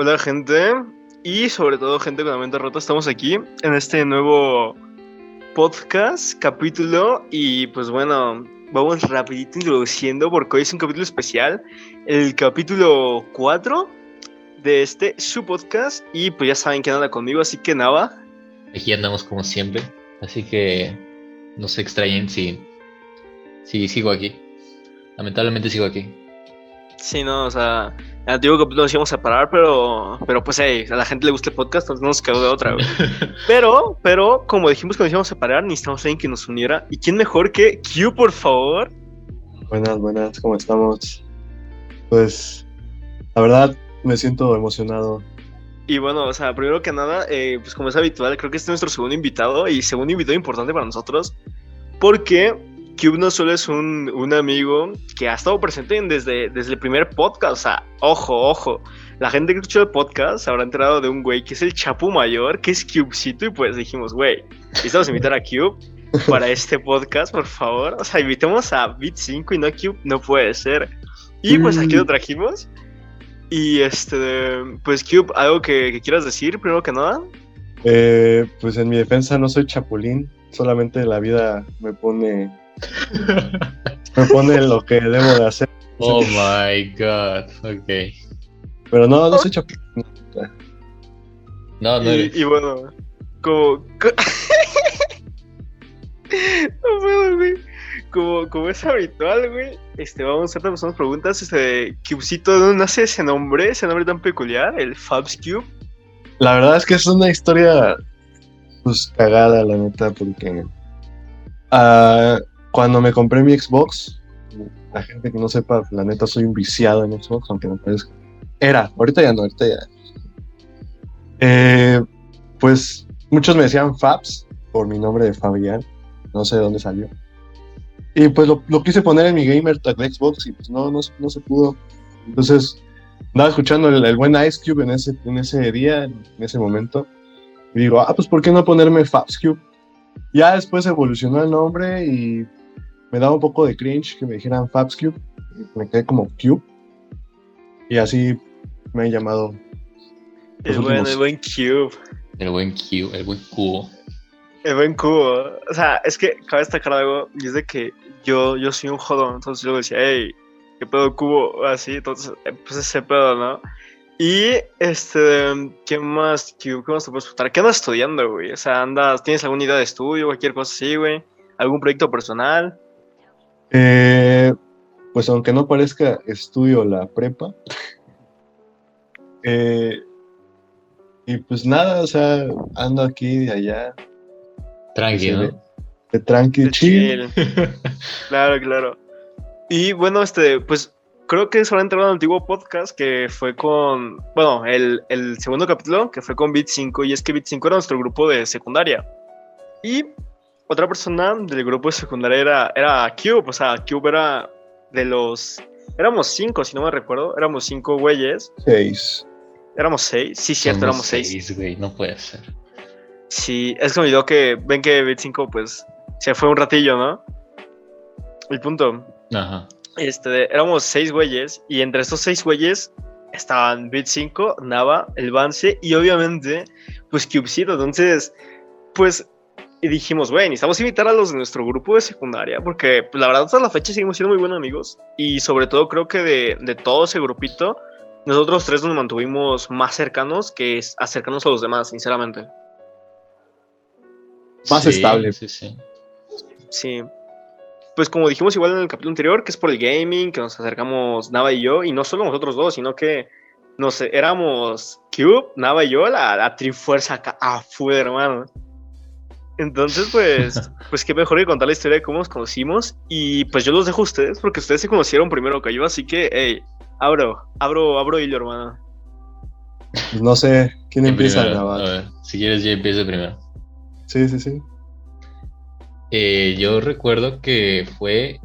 Hola gente y sobre todo gente con la mente rota, estamos aquí en este nuevo podcast, capítulo y pues bueno, vamos rapidito introduciendo porque hoy es un capítulo especial, el capítulo 4 de este su podcast y pues ya saben que anda conmigo, así que nada. Aquí andamos como siempre, así que no se extrañen si, si sigo aquí. Lamentablemente sigo aquí. Sí, no, o sea, el antiguo capítulo nos íbamos a parar, pero, pero pues hey, a la gente le gusta el podcast, entonces no nos quedó de otra, güey. pero, pero, como dijimos que nos íbamos a parar, necesitamos a alguien que nos uniera. ¿Y quién mejor que Q, por favor? Buenas, buenas, ¿cómo estamos? Pues, la verdad, me siento emocionado. Y bueno, o sea, primero que nada, eh, pues como es habitual, creo que este es nuestro segundo invitado y segundo invitado importante para nosotros, porque Cube no solo es un, un, amigo que ha estado presente desde, desde el primer podcast. O sea, ojo, ojo. La gente que escuchó el podcast habrá enterado de un güey que es el Chapu Mayor, que es Cubecito. Y pues dijimos, güey, necesitamos invitar a Cube para este podcast, por favor. O sea, invitemos a Bit 5 y no a Cube. No puede ser. Y pues aquí lo trajimos. Y este, pues Cube, ¿algo que, que quieras decir primero que nada? Eh, pues en mi defensa no soy chapulín, solamente la vida me pone me pone lo que debo de hacer. Oh my god, ok. Pero no, no soy chapulín. No, no y, eres. y bueno, como. co- no puedo, güey. Como, como es habitual, güey, este, vamos a hacer unas preguntas. Este, Cubecito, ¿de dónde nace ese nombre? Ese nombre tan peculiar, el Fabs Cube. La verdad es que es una historia pues cagada, la neta, porque ah, cuando me compré mi Xbox, la gente que no sepa, la neta soy un viciado en Xbox, aunque no parezca. Era, ahorita ya no, ahorita ya. Eh, pues muchos me decían Fabs por mi nombre de Fabián, no sé de dónde salió. Y pues lo, lo quise poner en mi gamer tag de Xbox y pues no, no, no se pudo. Entonces andaba escuchando el, el buen Ice Cube en ese, en ese día, en ese momento. Y digo, ah, pues ¿por qué no ponerme Fabs Cube? Ya después evolucionó el nombre y me daba un poco de cringe que me dijeran Fabs Cube. Y me quedé como Cube. Y así me han llamado. El buen, últimos- el buen Cube. El buen Q, el buen cubo. El buen cubo. O sea, es que cabe destacar algo, y es de que yo, yo soy un jodón, entonces yo decía, hey, ¿qué pedo cubo? Así, entonces, eh, pues ese pedo, ¿no? Y, este, ¿qué más, Cube? ¿Qué más te puedes preguntar? ¿Qué andas estudiando, güey? O sea, andas, ¿tienes alguna idea de estudio, cualquier cosa así, güey? ¿Algún proyecto personal? Eh, pues aunque no parezca, estudio la prepa. Eh, y pues nada, o sea, ando aquí y allá, Tranqui, Sí, ¿no? de tranqui, De chill. chill. claro, claro. Y bueno, este, pues creo que solamente era un antiguo podcast que fue con, bueno, el, el segundo capítulo que fue con Bit 5 y es que Bit 5 era nuestro grupo de secundaria. Y otra persona del grupo de secundaria era, era Cube, o sea, Cube era de los... Éramos cinco, si no me recuerdo, éramos cinco güeyes, Seis. éramos seis, sí, cierto, Somos éramos seis. seis, güey, no puede ser. Sí, es que me olvidó que ven que Bit 5 pues se fue un ratillo, ¿no? El punto. Ajá. Este, éramos seis güeyes y entre estos seis güeyes estaban Bit 5, Nava, el Vance y obviamente pues Cubecito. Entonces, pues y dijimos, güey, necesitamos invitar a los de nuestro grupo de secundaria porque pues, la verdad hasta la fecha seguimos siendo muy buenos amigos y sobre todo creo que de, de todo ese grupito nosotros tres nos mantuvimos más cercanos que acercarnos a los demás, sinceramente. Más Sí, estable. Sí, sí. Sí. Pues como dijimos igual en el capítulo anterior, que es por el gaming, que nos acercamos Nava y yo, y no solo nosotros dos, sino que nos éramos Cube, Nava y yo, la, la trifuerza acá a full, hermano. Entonces, pues, pues qué mejor que contar la historia de cómo nos conocimos. Y pues yo los dejo a ustedes, porque ustedes se conocieron primero que yo, así que, hey, abro, abro, abro hilo, hermano. Pues no sé quién ¿Quién empieza a primero? grabar. A ver, si quieres, yo empiezo primero. Sí, sí, sí. Eh, yo recuerdo que fue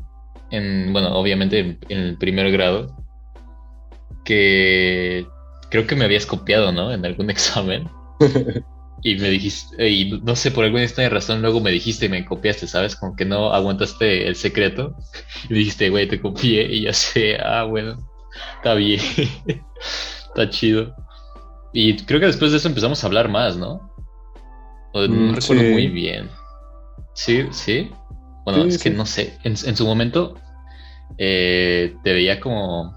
en, bueno, obviamente en, en el primer grado, que creo que me habías copiado, ¿no? En algún examen. Y me dijiste, y no sé, por alguna extraña razón, luego me dijiste y me copiaste, ¿sabes? Como que no aguantaste el secreto. Y dijiste, güey, te copié. Y ya sé, ah, bueno, está bien, está chido. Y creo que después de eso empezamos a hablar más, ¿no? No Mm, recuerdo sí. muy bien. Sí, sí. Bueno, Sí, es que no sé. En, en su momento eh, te veía como.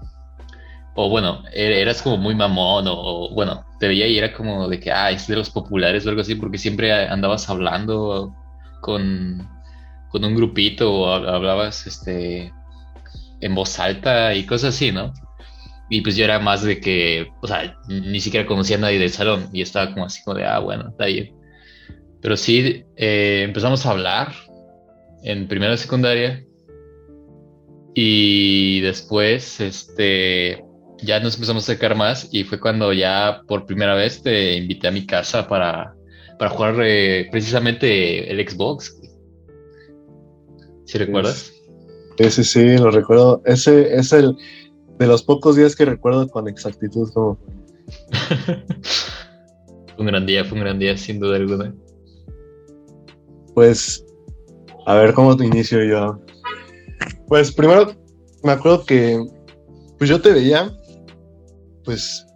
O bueno, e- eras como muy mamón, o, bueno, te veía y era como de que, ah, es de los populares o algo así, porque siempre andabas hablando con, con un grupito o hab- hablabas este, en voz alta y cosas así, ¿no? Y pues yo era más de que, o sea, ni siquiera conocía a nadie del salón y estaba como así como de, ah, bueno, está bien. Pero sí, eh, empezamos a hablar en primera secundaria y después, este, ya nos empezamos a acercar más y fue cuando ya por primera vez te invité a mi casa para, para jugar eh, precisamente el Xbox. ¿Sí recuerdas? Ese sí, lo recuerdo. Ese es el de los pocos días que recuerdo con exactitud Fue un gran día, fue un gran día, sin duda alguna. Pues, a ver cómo te inicio yo. Pues primero, me acuerdo que, pues yo te veía, pues,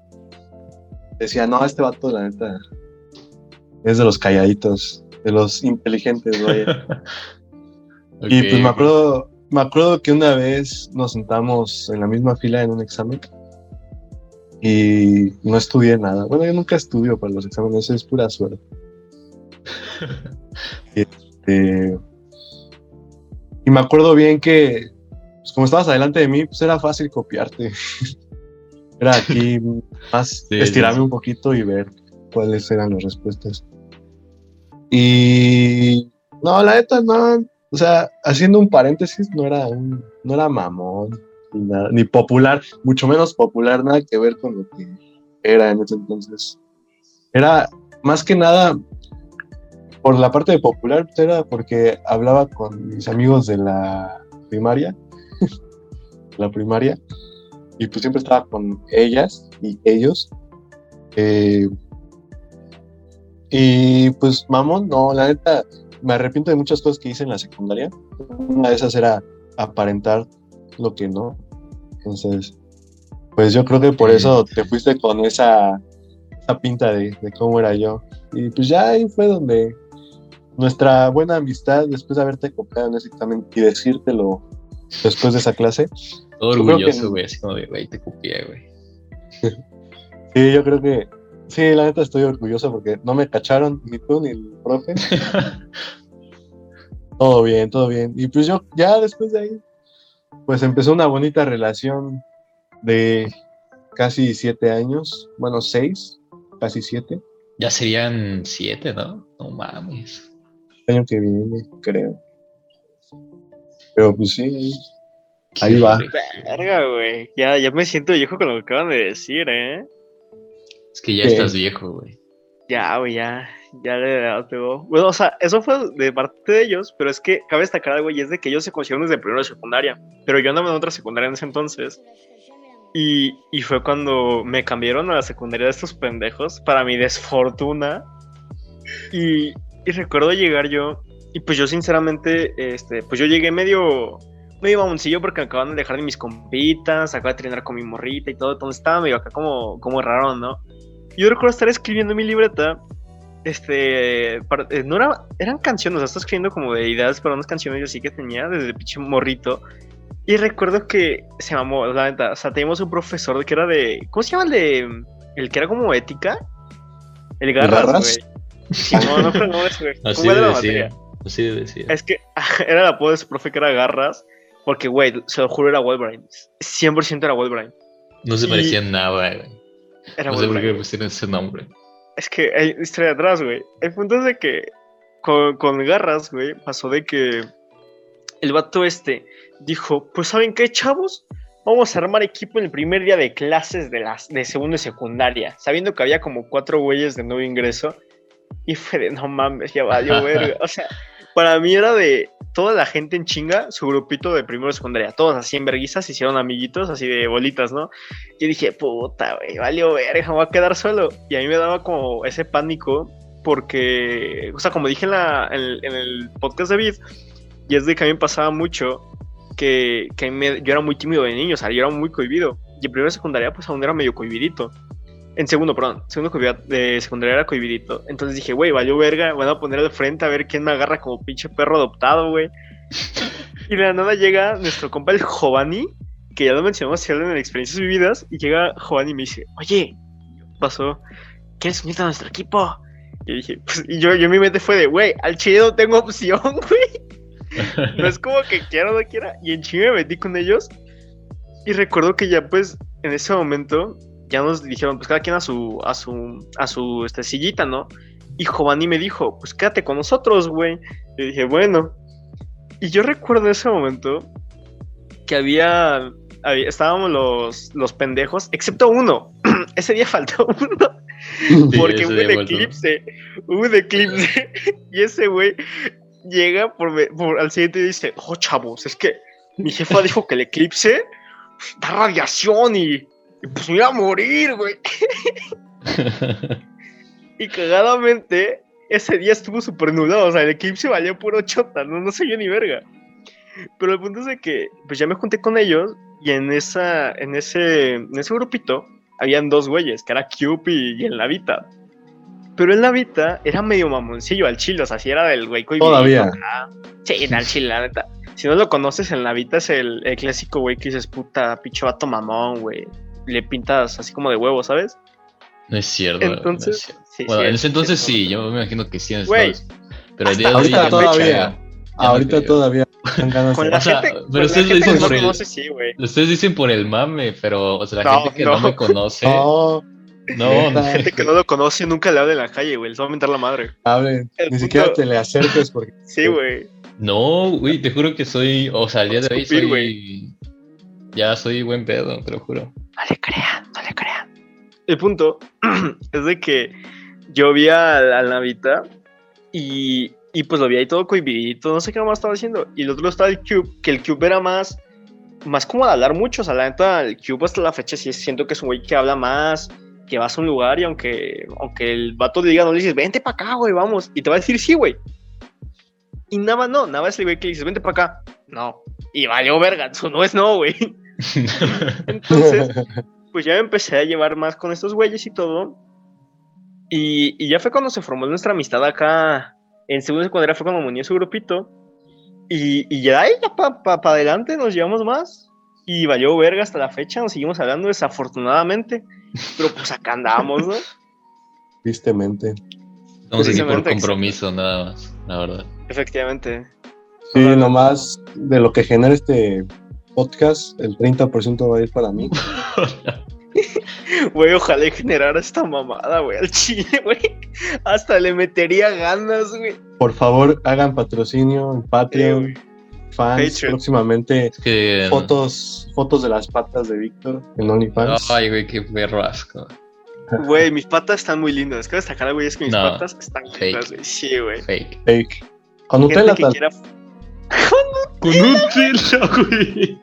decía, no, este vato, la neta, es de los calladitos, de los inteligentes, vaya. Y Ok, pues me acuerdo, me acuerdo que una vez nos sentamos en la misma fila en un examen y no estudié nada. Bueno, yo nunca estudio para los exámenes, es pura suerte. y, este, y me acuerdo bien que, pues, como estabas adelante de mí, pues era fácil copiarte. era aquí más Sí, estirarme sí, un poquito y ver cuáles eran las respuestas. Y no, la neta, no. O sea, haciendo un paréntesis, no era un, no era mamón, ni, nada, ni popular, mucho menos popular, nada que ver con lo que era en ese entonces. Era más que nada por la parte de popular, pues, era porque hablaba con mis amigos de la primaria, la primaria, y pues siempre estaba con ellas y ellos. eh, y pues, mamón, no, la neta, me arrepiento de muchas cosas que hice en la secundaria. Una de esas era aparentar lo que no. Entonces, pues yo creo que por eso te fuiste con esa, esa pinta de, de cómo era yo. Y pues ya ahí fue donde nuestra buena amistad, después de haberte copiado en ese examen y decírtelo después de esa clase, Todo orgulloso, güey, así como de, güey, te copié, güey. sí, yo creo que, sí, la neta estoy orgulloso porque no me cacharon ni tú ni el profe. Todo bien, todo bien. Y pues yo ya después de ahí, pues empezó una bonita relación de casi siete años, bueno, seis, casi siete, Ya serían siete, ¿no? No mames. el año que viene, creo. Pero pues sí, Ahí va. Verga, güey. Ya, ya me siento viejo con lo que acaban de decir, ¿eh? Es que ya ¿Qué? estás viejo, güey. Ya, güey, ya. Ya le le pegó. Bueno, o sea, eso fue de parte de ellos, pero es que cabe destacar algo y es de que ellos se conocieron desde primero de secundaria. Pero yo andaba en otra secundaria en ese entonces. Y, y fue cuando me cambiaron a la secundaria de estos pendejos, para mi desfortuna. Y, y recuerdo llegar yo, y pues yo sinceramente, este, pues yo llegué medio, medio mamoncillo porque me acaban de dejar de mis compitas, acabo de trinar con mi morrita y todo, entonces estaba medio acá como, como raro, ¿no? Yo recuerdo estar escribiendo en mi libreta, este, para- eh, no era, eran canciones, o sea, estaba escribiendo como de ideas para unas canciones yo sí que tenía desde pinche morrito. Y recuerdo que se mamó, la neta, o sea, teníamos un profesor que era de, ¿cómo se llama el de, el que era como ética? El Garras, güey. Sí, no, no, no, güey. Así de de la decir. materia. Así de decir. Es que era el apodo de su profe que era Garras, porque, güey, se lo juro, era Wolverine. 100% era Wolverine. No se y- parecía en nada, güey. Era No sé por Wolverine. qué pusieron ese nombre. Es que hay historia atrás, güey. El punto es de que con, con Garras, güey, pasó de que el vato este dijo, pues ¿saben qué, chavos? Vamos a armar equipo en el primer día de clases de, las, de segundo y secundaria, sabiendo que había como cuatro güeyes de nuevo ingreso. Y fue de, no mames, ya valió verga. O sea, para mí era de toda la gente en chinga, su grupito de primero secundaria, todos así en verguizas, se hicieron amiguitos, así de bolitas, ¿no? Yo dije, puta, güey, valió verga, me voy a quedar solo. Y a mí me daba como ese pánico, porque, o sea, como dije en, la, en, el podcast de Vid, y es de que a mí me pasaba mucho que, que me- yo era muy tímido de niño, o sea, yo era muy cohibido. Y en primera y secundaria, pues aún era medio cohibidito. En segundo, perdón. Segundo de secundaria era cohibidito. Entonces dije, güey, valió verga. Van a poner al frente a ver quién me agarra como pinche perro adoptado, güey. y de la nada llega nuestro compa el Giovanni, que ya lo mencionamos si en experiencias vividas. Y llega Giovanni y me dice, oye, ¿qué pasó? ¿Quieres unirte a nuestro equipo? Y dije, pues, y yo, yo mi mente fue de, güey, al chile no tengo opción, güey. No es como que quiera o no quiera. Y en chinga me metí con ellos. Y recuerdo que ya, pues, en ese momento, ya nos dijeron, pues cada quien a su, a su, a su este, sillita, ¿no? Y Giovanni me dijo, pues quédate con nosotros, güey. Y dije, bueno. Y yo recuerdo ese momento que había, había- estábamos los, los pendejos, excepto uno. ese día faltó uno. Sí, Porque hubo un eclipse. Hubo un eclipse. y ese güey llega por, por- al siguiente y dice: Oh, chavos, es que mi jefa dijo que el eclipse da radiación y, y pues me iba a morir, güey. Y cagadamente, ese día estuvo súper nublado. O sea, el eclipse valió puro chota, no, no se vio ni verga. Pero el punto es de que, pues ya me junté con ellos y en, esa, en, ese, en ese grupito habían dos güeyes, que era Cube y, y el Navita. Pero el Navita era medio mamoncillo al chile, o sea, si era del güey Todavía. Sí, al chile, la neta. Si no lo conoces, el Navita es el, el clásico güey que dices, puta, pinche vato mamón, güey. Le pintas así como de huevo, ¿sabes? No es cierto. no es Entonces, cierto. sí, bueno, sí, en es- ese entonces es- sí, yo me imagino que sí. en. Pero el día de hoy ya todavía. Ya Ahorita todavía dan ganas Con de- la O sea, gente, pero la ustedes gente dicen que no por el- conoce, sí, güey. Ustedes dicen por el mame, pero o sea, la No, gente que no, no. me conoce. No, No, no. neta, Gente que no lo conoce nunca le habla en la calle, güey. Les va a mentar la madre. hable, Ni punto- siquiera te le acerques porque Sí, güey. No, güey, te juro que soy, o sea, al día de hoy soy, ya soy buen pedo, te lo juro. No le crean, no le crean. El punto es de que yo vi al, al Navita y, y pues lo vi ahí todo cohibidito, no sé qué más estaba haciendo. Y el otro estaba el Cube, que el Cube era más, más como de hablar mucho. O sea, la neta, el Cube hasta la fecha sí siento que es un güey que habla más, que vas a un lugar y aunque, aunque el vato le diga, no le dices, vente para acá, güey, vamos. Y te va a decir sí, güey. Y Nava no, Nava es el güey que le dices, vente para acá. No. Y valió verga, eso no es no, güey. Entonces, pues ya me empecé a llevar más con estos güeyes y todo. Y, y ya fue cuando se formó nuestra amistad acá. En segundo secundaria fue cuando me uní a su grupito. Y, y ya ahí, ya para pa, pa adelante nos llevamos más. Y valió verga hasta la fecha, nos seguimos hablando desafortunadamente. Pero pues acá andamos, ¿no? tristemente. Estamos aquí por compromiso, nada más, la verdad. Efectivamente. Sí, nomás de lo que genera este podcast, el 30% va a ir para mí. Güey, ojalá generara esta mamada, güey, al chile, güey. Hasta le metería ganas, güey. Por favor, hagan patrocinio en Patreon, güey. fans, Patreon. próximamente Es que. fotos, fotos de las patas de Víctor en OnlyFans. Ay, güey, qué perro asco. Güey, mis patas están muy lindas. Cabe destacar, güey, es que mis No, patas están fake. lindas, güey. Sí, güey. Fake. Fake. Con Gente Nutella que tal- quiera Con un tela, güey.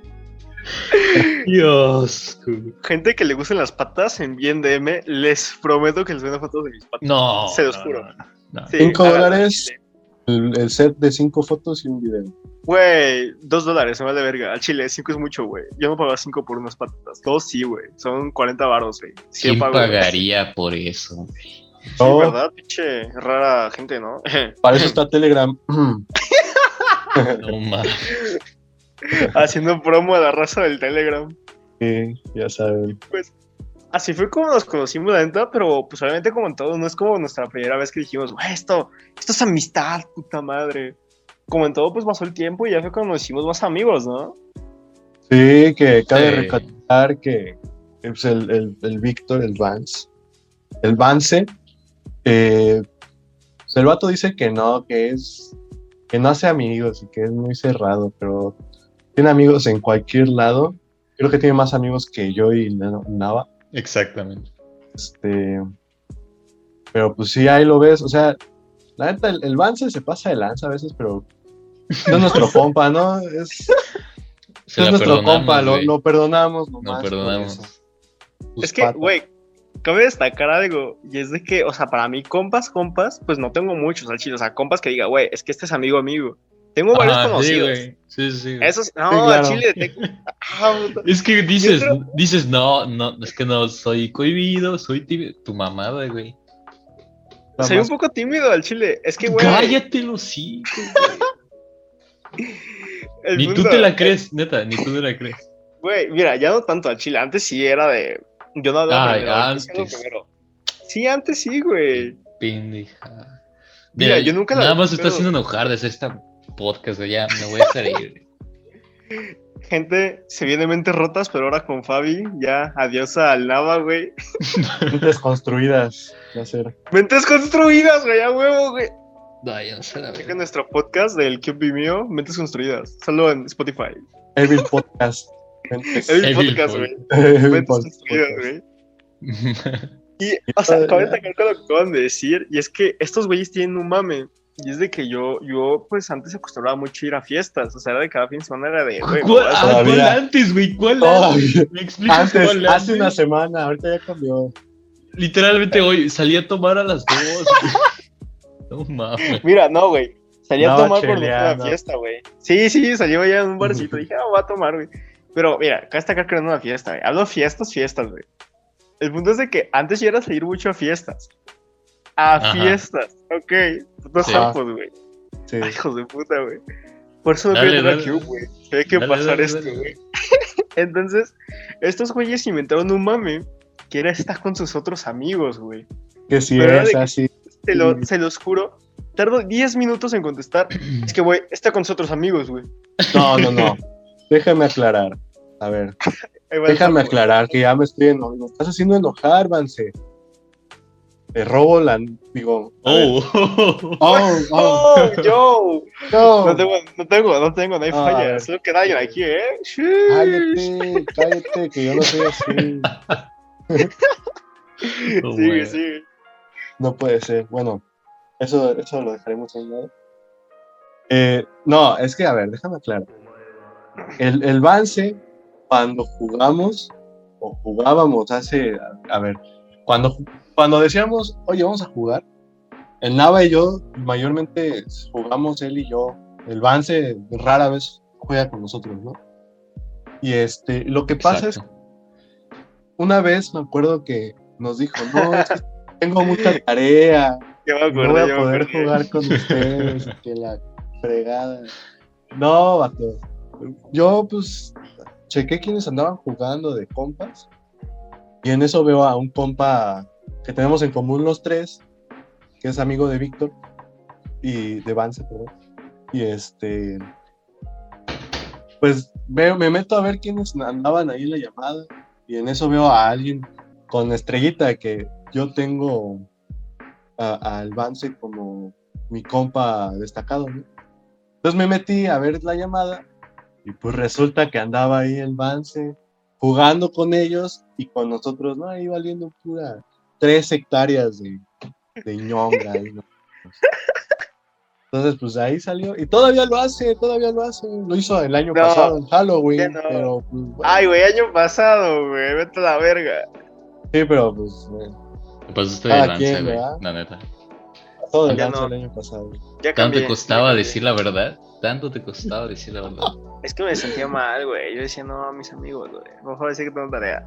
Dios. güey. gente que le gusten las patas, envíen DM. Les prometo que les vendo fotos de mis patas. No. Se los no, juro. no, no. Sí, Cinco háganlo, dólares. chile. el, el set de cinco fotos y un video. Güey, dos dólares, me vale verga. Al chile, cinco es mucho, güey. Yo no pago cinco por unas patas. Dos sí, güey. Son 40 baros, güey. Sí, ¿Quién yo pago, pagaría por eso? güey? Sí. ¿verdad? Pinche rara gente, ¿no? Para eso está Telegram. No mames. Haciendo promo a la raza del Telegram. Sí, ya saben. Así fue como nos conocimos, la neta, pero pues obviamente como en todo, no es como nuestra primera vez que dijimos, güey, esto, esto es amistad, puta madre. Como en todo, pues pasó el tiempo y ya fue cuando nos hicimos más amigos, ¿no? Sí, que cabe Sí. recalcar que pues, el, el, el Víctor, el Vance, el Vance, eh, pues, el vato dice que no, que es, que no hace amigos y que es muy cerrado, pero tiene amigos en cualquier lado. Creo que tiene más amigos que yo y Na- Nava. Exactamente. Este, pero pues sí, ahí lo ves. O sea, la neta, el, el Vance se pasa de lanza a veces, pero no es nuestro compa, ¿no? Es, Se es nuestro compa, lo, lo perdonamos. No nomás por perdonamos. Es que, güey, cabe destacar algo, y es de que, o sea, para mí, compas, compas, pues no tengo muchos al chile, o sea, compas que diga, güey, es que este es amigo amigo. Tengo varios Ah, sí, conocidos. güey. Sí, sí, güey. Esos, no, Sí, claro. Chile. tengo- puta. Es que dices, dices, no, no, es que no soy cohibido, soy tímido. Tu mamada, güey. Soy un poco tímido al chile. Es que, güey. Cállate los el Ni tú te la crees, neta, ni tú te la crees. Güey, mira, ya no tanto al chile. Antes sí era de. Yo no hablaba Ay, antes. primero. Sí, antes sí, güey. Pendeja. Mira, yo nunca la- Nada más pero- está haciendo enojar de hacer esta podcast, güey. Ya me voy a reír. Gente, se viene mentes rotas, pero ahora con Fabi, ya adiós al Nava, güey. Mentes construidas. Mentes construidas, güey, a huevo, güey. No, ya no sé la Checa nuestro podcast del Cube mío, Mentes construidas. Solo en Spotify. Evil Podcast. Evil podcast, Pod- güey. Evil Podcast. güey. Y, o sea, acabo de sacar con lo que acaban de decir, y es que estos güeyes tienen un mame. Y es de que yo, yo, pues antes acostumbraba mucho a ir a fiestas. O sea, era de cada fin de semana era de, güey, ¿Cuál, me voy a- ah, ¿cuál Todavía. antes, güey? ¿Cuál Todavía. antes? ¿Me explicas Antes, cuál hace una semana, ahorita ya cambió. Literalmente hoy salí a tomar a las dos. no mames. Mira, no, güey. Salí a Andaba tomar por cheleando. fiesta, güey. Sí, sí, salió allá en un barcito. Dije, ah, voy a tomar, güey. Pero mira, acá está acá creando una fiesta, güey. Hablo fiestas, fiestas, güey. El punto es de que antes yo era salir mucho a fiestas. A Ajá. fiestas, ok. Putos Sí. sapos, güey. Sí. Ay, hijos de puta, güey. Por eso no quiero dale. Cube, güey. Hay que Dale, pasar dale, esto, güey. Entonces, estos güeyes inventaron un mame que era estar con sus otros amigos, güey. Que sí Pero es así. Se, lo- Sí. se los juro. Tardo 10 minutos en contestar. Es que, güey, está con sus otros amigos, güey. No, no, no. Déjame aclarar. A ver, Ahí déjame aclarar que ya me estoy eno- me estás haciendo enojar, Vance. Te robo la. Digo. Oh. Oh, oh, ¡Oh, yo! no. No tengo, no tengo, no tengo, no hay Ah, falla. Solo que nadie aquí, ¿eh? Cállate, cállate, que yo no soy así. Oh, Sigue, sigue. No puede ser. Bueno, eso, eso lo dejaremos a un lado. Eh, no, es que, a ver, déjame aclarar. El, el Vance, cuando jugamos, o jugábamos hace, a, a ver, cuando, cuando decíamos, oye, vamos a jugar, el Nava y yo, mayormente jugamos él y yo. El Vance rara vez juega con nosotros, ¿no? Y este, lo que pasa es Exacto. una vez me acuerdo que nos dijo, no, es que tengo mucha tarea, me no voy a me poder jugar con ustedes, que la fregada. No, vato. Yo, pues, chequé quiénes andaban jugando de compas, y en eso veo a un compa que tenemos en común los tres, que es amigo de Víctor, y de Vance, perdón. Y este, pues veo, me meto a ver quiénes andaban ahí en la llamada, y en eso veo a alguien con estrellita que yo tengo al Vance como mi compa destacado. Entonces me metí a ver la llamada y pues resulta que andaba ahí el Vance jugando con ellos y con nosotros, no, ahí valiendo pura tres hectáreas de, de ñonga. ahí, ¿no? Entonces, pues ahí salió. Y todavía lo hace, todavía lo hace. Lo hizo el año No, pasado, en Halloween. no. Pero, pues, bueno, Ay, güey, año pasado, güey. Vete a la verga. sí, pero pues, pasaste Cada de lanza, quien, güey. La neta. Todo el Ya Vance no. el año pasado. Ya ¿Tanto te costaba decir la verdad? ¿Tanto te costaba decir la verdad? Es que me sentía mal, güey. Yo decía, no, mis amigos, güey. Mejor decir que tengo tarea.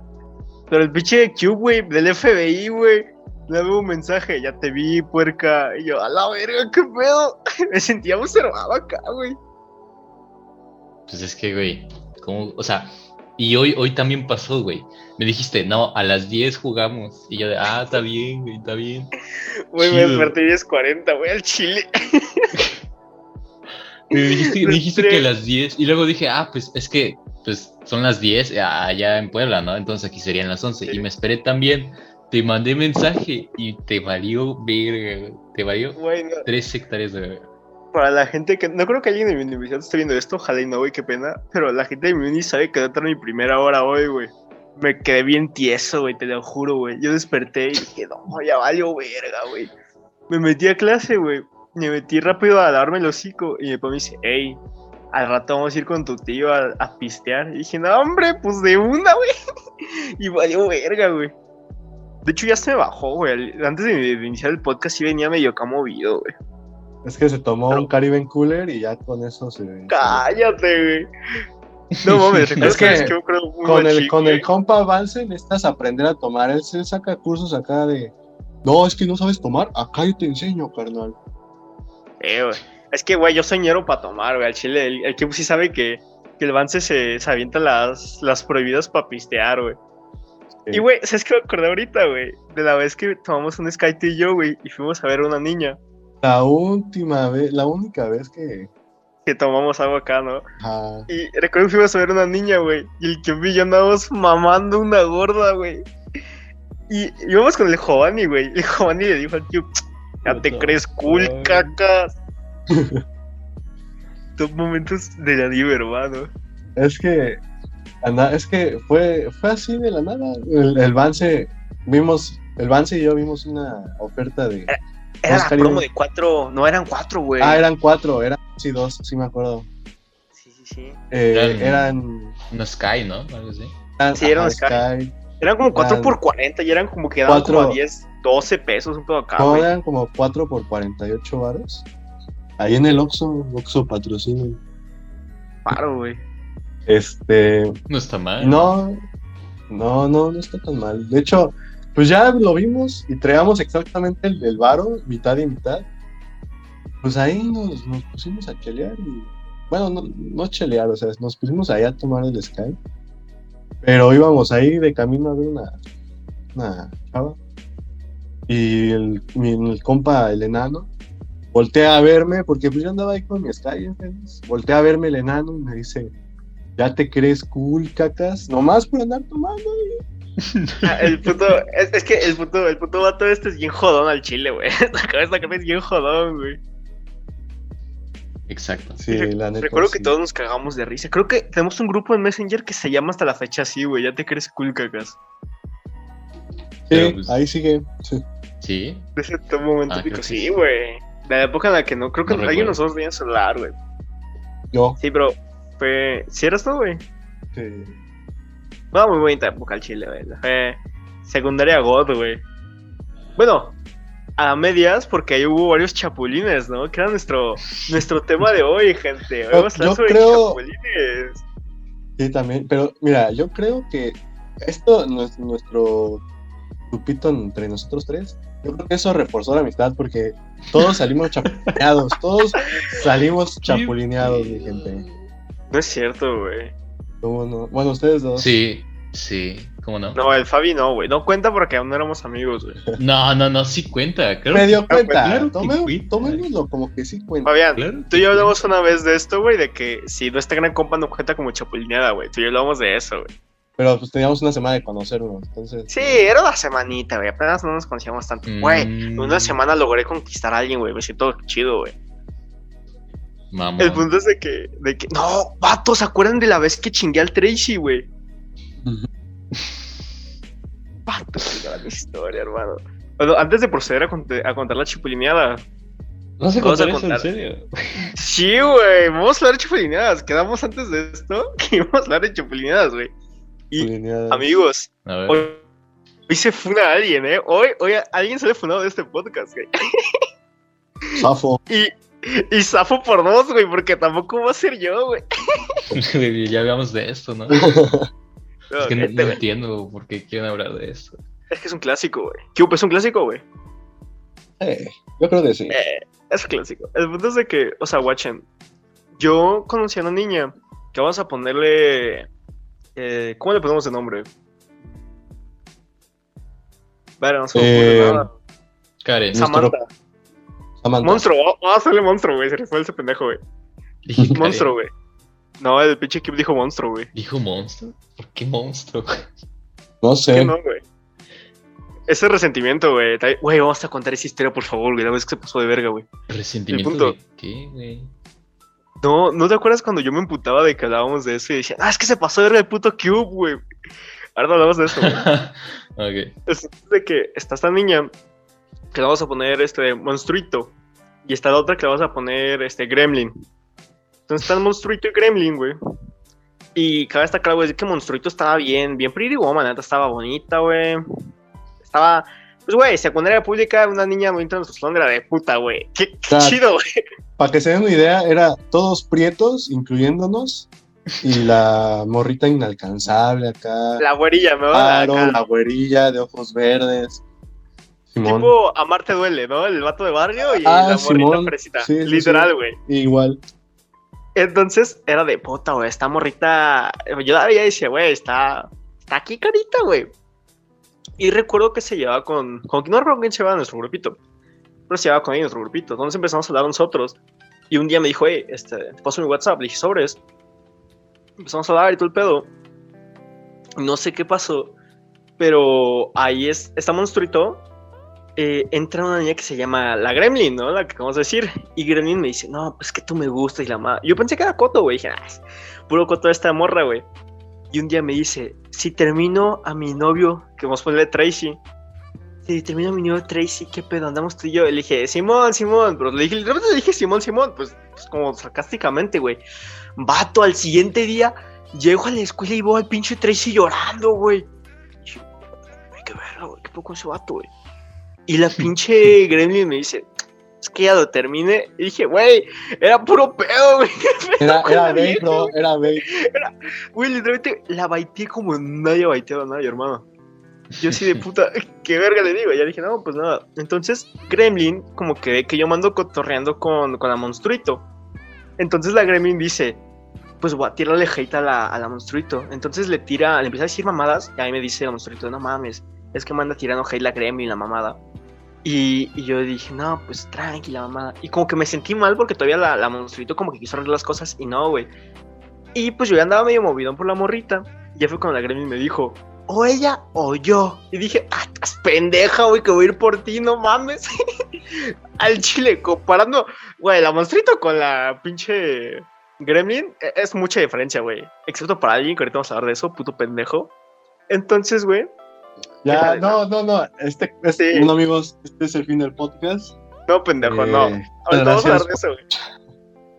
Pero el pinche Cube, güey, del FBI, güey. Le veo un mensaje, ya te vi, puerca. Y yo, a la verga, qué pedo. Me sentía observado acá, güey. Pues es que, güey, ¿cómo? O sea, y hoy, hoy también pasó, güey. Me dijiste, no, a las 10 jugamos. Y yo de, ah, está bien, güey, está bien. Güey, me desperté 10.40, güey, al chile. Me dijiste, me dijiste que a las 10. Y luego dije, ah, pues es que pues son las 10 allá en Puebla, ¿no? Entonces aquí serían las 11. Sí. Y me esperé también. Te mandé mensaje y te valió verga, güey. Te valió Güey, no. 3 hectáreas de verga. Para la gente que. No creo que alguien de mi universidad esté viendo esto, ojalá y no, güey, qué pena. Pero la gente de mi uni sabe que a estar mi primera hora hoy, güey. Me quedé bien tieso, güey, te lo juro, güey. Yo desperté y dije, no, ya valió verga, güey. Me metí a clase, güey. Me metí rápido a darme el hocico. Y papá me dice, hey, al rato vamos a ir con tu tío a, a pistear. Y dije, no, hombre, pues de una, güey. y valió verga, güey. De hecho, ya se me bajó, güey. Antes de, de iniciar el podcast sí venía medio acá movido, güey. Es que se tomó Pero- un Cariben Cooler y ya con eso se. Cállate, güey. No mames, ¿recuerdas que que me acuerdo muy con el, con el compa Avance necesitas aprender a tomar. Él se saca cursos acá de. No, es que no sabes tomar. Acá yo te enseño, carnal. Eh, güey. Es que, güey, yo soy ñero para tomar, güey. Al chile, el, el que sí sabe que, que el Vance se, se avienta las, las prohibidas para pistear, güey. Sí. Y, güey, ¿sabes qué me acordé ahorita, güey? De la vez que tomamos un Sky tú y yo, güey, y fuimos a ver a una niña La última vez, la única vez que. que tomamos algo acá, ¿no? ajá, Y recuerdo que fuimos a ver una niña, güey. Y el que y yo andábamos mamando una gorda, güey. Y íbamos con el Giovanni, güey. El Giovanni le dijo al tío, ya te crees cool, cacas. Dos momentos de la diva, hermano. Es que. anda- es que fue, fue así de la nada. El, el Vance. Vimos. El Vance y yo vimos una oferta de. Era la promo y- de cuatro, no eran cuatro, güey. Ah, eran cuatro, eran sí dos, sí me acuerdo. Sí, sí, sí. Eh, Eran-. Una Sky, ¿no? Algo así. eran Sí, eran Sky. Sky. Eran como cuatro Eran- por 40 y eran como que daban Cuatro- como a 10, 12 pesos, un poco acá, No, güey. eran como 4 por 48 varos. Ahí en el Oxxo, Oxxo patrocina. Paro, güey. Este, No está mal. no, no, no, no está tan mal. De hecho, pues ya lo vimos y traíamos exactamente el del varo, mitad y mitad. Pues ahí nos, nos pusimos a chelear y, bueno, no, no chelear, o sea, nos pusimos ahí a tomar el Sky. Pero íbamos ahí de camino a ver una, una chava. Y el, mi, el compa, el enano, voltea a verme, porque pues yo andaba ahí con mi Sky, ¿entiendes? voltea a verme el enano y me dice, ¿ya te crees cool, cacas? Nomás por andar tomando. Ah, El puto, es, es que el puto, el puto vato este es bien jodón al chile, güey. Esta cabeza que es bien jodón, güey. Exacto. Sí, Re- la neta. Recuerdo que todos nos cagamos de risa. Creo que tenemos un grupo en Messenger que se llama hasta la fecha así, güey. Ya te crees cool, cacas. Sí, pues- ahí sigue. Sí. Sí. De ese todo momento Ah, pico, sí, güey. De la época en la que no, creo que No alguien recuerdo. nosotros tenía celular, güey. Yo. Sí, pero fue. ¿Sí eras tú, güey? Sí. No, muy bonita época al chile, güey. Fue secundaria God, güey. Bueno, a medias, porque ahí hubo varios chapulines, ¿no? Que era nuestro, nuestro tema de hoy, gente. Hoy Vamos a hablar yo sobre creo- chapulines. Sí, también. Pero mira, yo creo que esto, nues- nuestro grupito entre nosotros tres, yo creo que eso reforzó la amistad porque todos salimos chapulineados. todos salimos chapulineados, mi gente. No es cierto, güey. ¿Cómo no? Bueno, ustedes dos. Sí, sí. ¿Cómo no? No, el Fabi no, güey. No cuenta porque aún no éramos amigos, güey. No, no, no, sí cuenta. Claro Me dio pues, cuenta. claro cuenta. tomémoslo como que sí cuenta. Fabián, Claro tú y yo hablamos una vez de esto, güey, de que si no está gran compa no cuenta como chapulineada, güey. Tú y yo hablamos de eso, güey. Pero pues teníamos una semana de conocernos. Entonces. Sí, era una semanita, güey. Apenas no nos conocíamos tanto. Güey, Mm. en una semana logré conquistar a alguien, güey. Me siento chido, güey. Mamón. El punto es de que, de que. No, vatos, ¿se acuerdan de la vez que chingué al Tracy, güey? Ujú. Vatos, qué gran historia, hermano. Bueno, antes de proceder a, cont- a contar la chipulineada. ¿No se Vamos a contó eso en contar. serio? Sí, güey, vamos a hablar de chipulineadas. Quedamos antes de esto que íbamos a hablar de chipulineadas, güey. Y, Chapulineadas. amigos, A ver. hoy, hoy se funa a alguien, ¿eh? Hoy, hoy a- alguien se le funado de este podcast, güey. Zafo. Y, y zafo por dos, güey, porque tampoco va a ser yo, güey. ya hablamos de esto, ¿no? No, Es que no, no güey. entiendo por qué quieren hablar de esto. Es que es un clásico, güey. ¿Qué hubo? Es un clásico, güey. Eh, yo creo que sí. Eh, es clásico. El punto es de que, o sea, watchen. Yo conocí a una niña que vamos a ponerle. eh, ¿Cómo le ponemos de nombre? Vale, no se me ocurre Eh, nada. Karen, Sam- Samantha. Samantha. Monstruo. Vamos a hacerle monstruo, güey. Se le fue ese pendejo, güey. Monstruo, güey. No, el pinche Kip dijo monstruo, güey. ¿Dijo monstruo? ¿Por qué monstruo? No ¿Qué sé. no, güey? Ese resentimiento, güey. Güey, vamos a contar esa historia, por favor, güey. La vez que se pasó de verga, güey. ¿Resentimiento punto. de qué, güey? No, ¿no te acuerdas cuando yo me emputaba de que hablábamos de eso y decía, ah, es que se pasó de verga el puto Cube, güey? Ahora no hablamos de eso, güey. ok. Es de que está esta niña que le vamos a poner este monstruito y está la otra que le vamos a poner este gremlin. Entonces están monstruito y gremlin, güey. Y cabe destacar, güey, que monstruito estaba bien, bien pretty woman, neta estaba bonita, güey. Estaba, pues güey, secundaria pública, una niña bonita en nuestro salón era de puta, güey. Qué, qué Claro. chido, güey. Para que se den una idea, era todos prietos, incluyéndonos, y la morrita inalcanzable acá. La güerilla, me va a Aro, dar la güerilla de ojos verdes. Simón. Tipo, amarte duele, ¿no? El vato de barrio y Ah, la morrita fresita. Sí, sí, Literal, sí. güey. Igual. Entonces era de puta, güey. Esta morrita. Yo la veía y decía, güey, está, está aquí carita, güey. Y recuerdo que se llevaba con. con no recuerdo quién se llevaba nuestro grupito. Pero se llevaba con en nuestro grupito. Entonces empezamos a hablar nosotros. Y un día me dijo, hey, este, te paso mi WhatsApp. Le dije, sobres. Empezamos a hablar y todo el pedo. No sé qué pasó. Pero ahí es. Está monstruito. Eh, entra una niña que se llama la Gremlin, ¿no? La que acabamos de decir. Y Gremlin me dice, no, pues que tú me gustas y la madre. Yo pensé que era Coto, güey. Dije, ah, es puro Coto esta morra, güey. Y un día me dice, si termino a mi novio, que vamos a ponerle Tracy. Si termino a mi novio Tracy, ¿qué pedo? Andamos tú y yo. Y le dije, Simón, Simón. Pero le dije, le dije Simón, Simón. Pues, pues como sarcásticamente, güey. Vato, al siguiente día, llego a la escuela y veo al pinche Tracy llorando, güey. Y yo, "Güey, qué verga, güey. ¿Qué poco ese vato, güey? Y la pinche Gremlin me dice, es que ya lo terminé. Y dije, güey, era puro pedo, güey. Era, era bro, era babe. Güey, literalmente la baiteé como nadie ha baiteado a nadie, hermano. Yo así de puta, qué verga le digo. Ya dije, no, pues nada. Entonces, Gremlin, como que ve que yo mando cotorreando con, con la monstruito. Entonces la Gremlin dice, pues voy a tirarle hate a la, a la monstruito. Entonces le tira, le empieza a decir mamadas. Y a mí me dice la monstruito, no mames, es que manda tirando hate la Gremlin, la mamada. Y, y yo dije, no, pues tranquila, mamada. Y como que me sentí mal porque todavía la, la monstruito como que quiso arreglar las cosas y no, güey. Y pues yo ya andaba medio movidón por la morrita. Y ya fue cuando la Gremlin me dijo, o ella o yo. Y dije, ah, estás pendeja, güey, que voy a ir por ti, no mames. Al chile, comparando, güey, la monstruito con la pinche Gremlin, e- es mucha diferencia, güey. Excepto para alguien que ahorita vamos a hablar de eso, puto pendejo. Entonces, güey, Ya, no, no, no. Este, este Sí. bueno, amigos, este es el fin del podcast. no, pendejo, no. Eh, Ahorita vamos a hablar de eso, güey.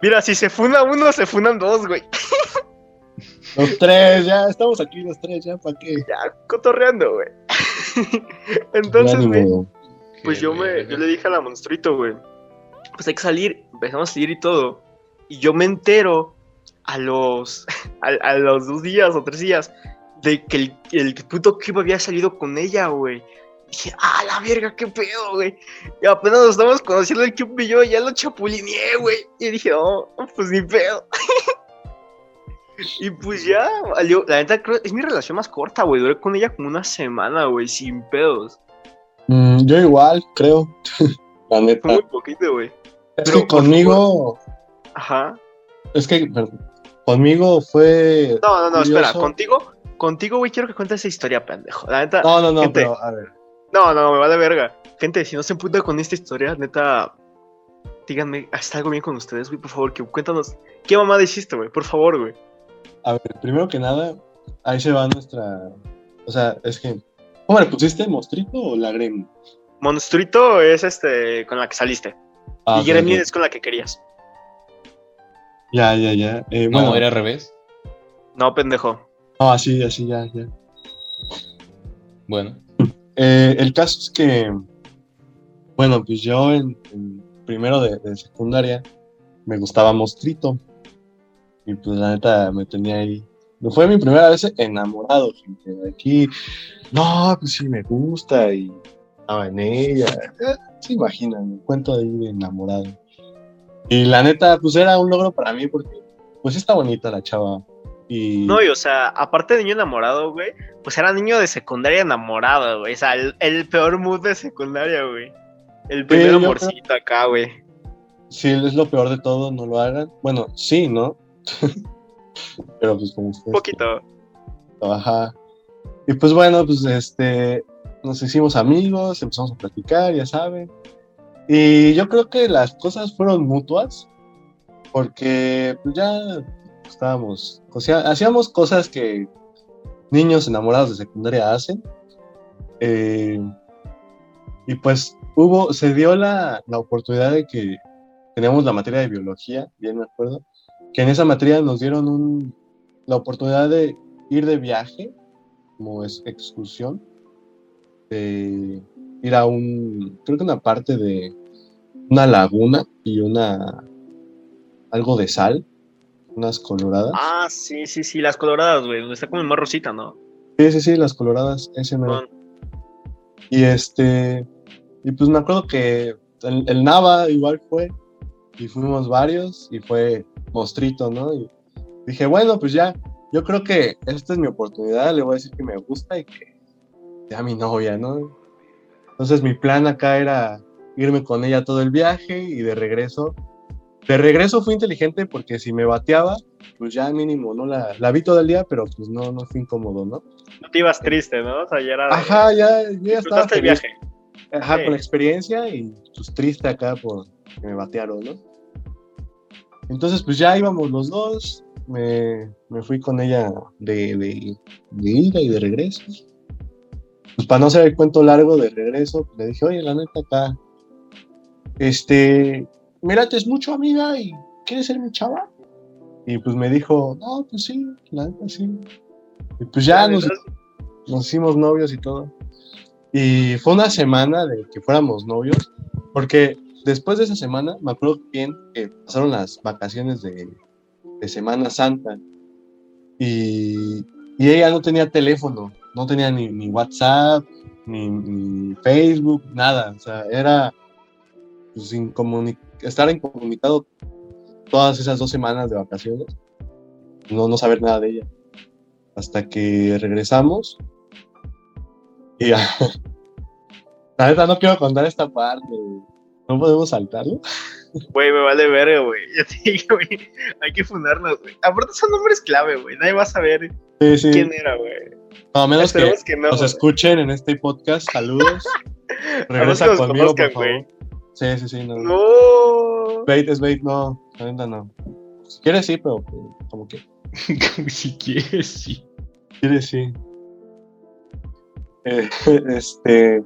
Mira, si se funda uno, se fundan dos, güey. Los tres, ya, estamos aquí los tres, ya, ¿para qué? Ya, cotorreando, güey. Entonces, güey. Pues yo me, yo le dije a la monstruito, güey. Pues hay que salir, empezamos a salir y todo. Y yo me entero a los, a, a los dos días o tres días de que el, el puto Cube había salido con ella, güey. Dije, ah, la verga, qué pedo, güey. Y apenas nos estamos conociendo el Cube y yo, ya lo chapulineé, güey. Y dije, no, pues ni pedo. y pues ya, valió. La neta, creo, es mi relación más corta, güey. Duré con ella como una semana, güey, sin pedos. Mm, yo igual, creo. La neta. muy poquito, güey. Es pero, que conmigo, Ajá. es que, perdón, conmigo fue. No, no, no, espera, contigo, contigo, güey, quiero que cuentes esa historia, pendejo. La neta, No, no, no, gente. pero a ver. no, no, me vale verga. Gente, si no se emputa con esta historia, neta, díganme, ¿está algo bien con ustedes, güey? Por favor, que cuéntanos, ¿qué mamada hiciste, güey? Por favor, güey. A ver, primero que nada, ahí se va nuestra. O sea, es que. ¿Cómo le pusiste? ¿Mostrito o la Gremlin? Monstruito es este, con la que saliste. Ah, y Gremlin es con la que querías. Ya, ya, ya. Eh, No, bueno, era al revés. No, pendejo. No, así, así, ya, ya. Bueno, Eh, el caso es que, bueno, pues yo en, en primero de, de secundaria me gustaba Mostrito. Y pues la neta me tenía ahí. No fue mi primera vez enamorado, gente. Aquí, no, pues sí me gusta y estaba en ella. Eh, se imaginan, me cuento ahí de enamorado. Y la neta, pues era un logro para mí porque, pues está bonita la chava. Y, No, y o sea, aparte de niño enamorado, güey, pues era niño de secundaria enamorado, güey. O sea, el, el peor mood de secundaria, güey. El primer yo amorcito acá, güey. si es lo peor de todo, no lo hagan. Bueno, sí, ¿no? Pero pues como ustedes. Un poquito. Ajá. Y pues bueno, pues este, nos hicimos amigos, empezamos a platicar, ya saben. Y yo creo que las cosas fueron mutuas, porque pues ya estábamos, o sea, hacíamos cosas que niños enamorados de secundaria hacen. Eh, y pues hubo, se dio la, la oportunidad de que teníamos la materia de biología, bien me acuerdo, que en esa materia nos dieron un, la oportunidad de ir de viaje, como es excursión, de, ir a un, creo que una parte de una laguna y una, algo de sal, unas coloradas. Ah, sí, sí, sí, las coloradas, güey, donde está como más rosita, ¿no? Sí, sí, sí, las coloradas, ese mero. Y este, y pues me acuerdo que el, el Nava igual fue, y fuimos varios, y fue Mostrito, ¿no? Y dije, bueno, pues ya, yo creo que esta es mi oportunidad, le voy a decir que me gusta y que sea mi novia, ¿no? Entonces mi plan acá era irme con ella todo el viaje y de regreso. De regreso fui inteligente porque si me bateaba, pues ya mínimo, ¿no? La, la vi todo el día, pero pues no, no fue incómodo, ¿no? No te ibas triste, ¿no? O sea, ya era. Ajá, ya, estaba el viaje. Ajá, Sí. con la experiencia y pues triste acá por que me batearon, ¿no? Entonces, pues ya íbamos los dos. Me, me fui con ella de, de, de ida y de regreso. Pues para no hacer el cuento largo de regreso, le dije, oye, la neta acá, este, mírate, es mucho amiga y ¿quieres ser mi chava? Y pues me dijo, no, pues sí, la neta sí. Y pues ya nos, nos hicimos novios y todo. Y fue una semana de que fuéramos novios, porque después de esa semana, me acuerdo bien que pasaron las vacaciones de, de Semana Santa y, y ella no tenía teléfono, no tenía ni, ni WhatsApp, ni, ni Facebook, nada. O sea, era pues, incomuni- estar incomunicado todas esas dos semanas de vacaciones, no, no saber nada de ella. Hasta que regresamos y ya. La neta, no quiero contar esta parte. No podemos saltarlo. Güey, me vale verga, güey. Ya te dije, güey. Hay que fundarnos, güey. Aparte son nombres clave, güey. Nadie va a saber Sí, sí. quién era, güey. No, a menos que que no. nos escuchen en este podcast. Saludos. Regresa conmigo, conozcan, por favor. Sí, sí, sí. No. No. Bait es bait, no. No. Si quieres, sí, pero pues, como que. si quieres, sí. Quieres, sí. Eh, este.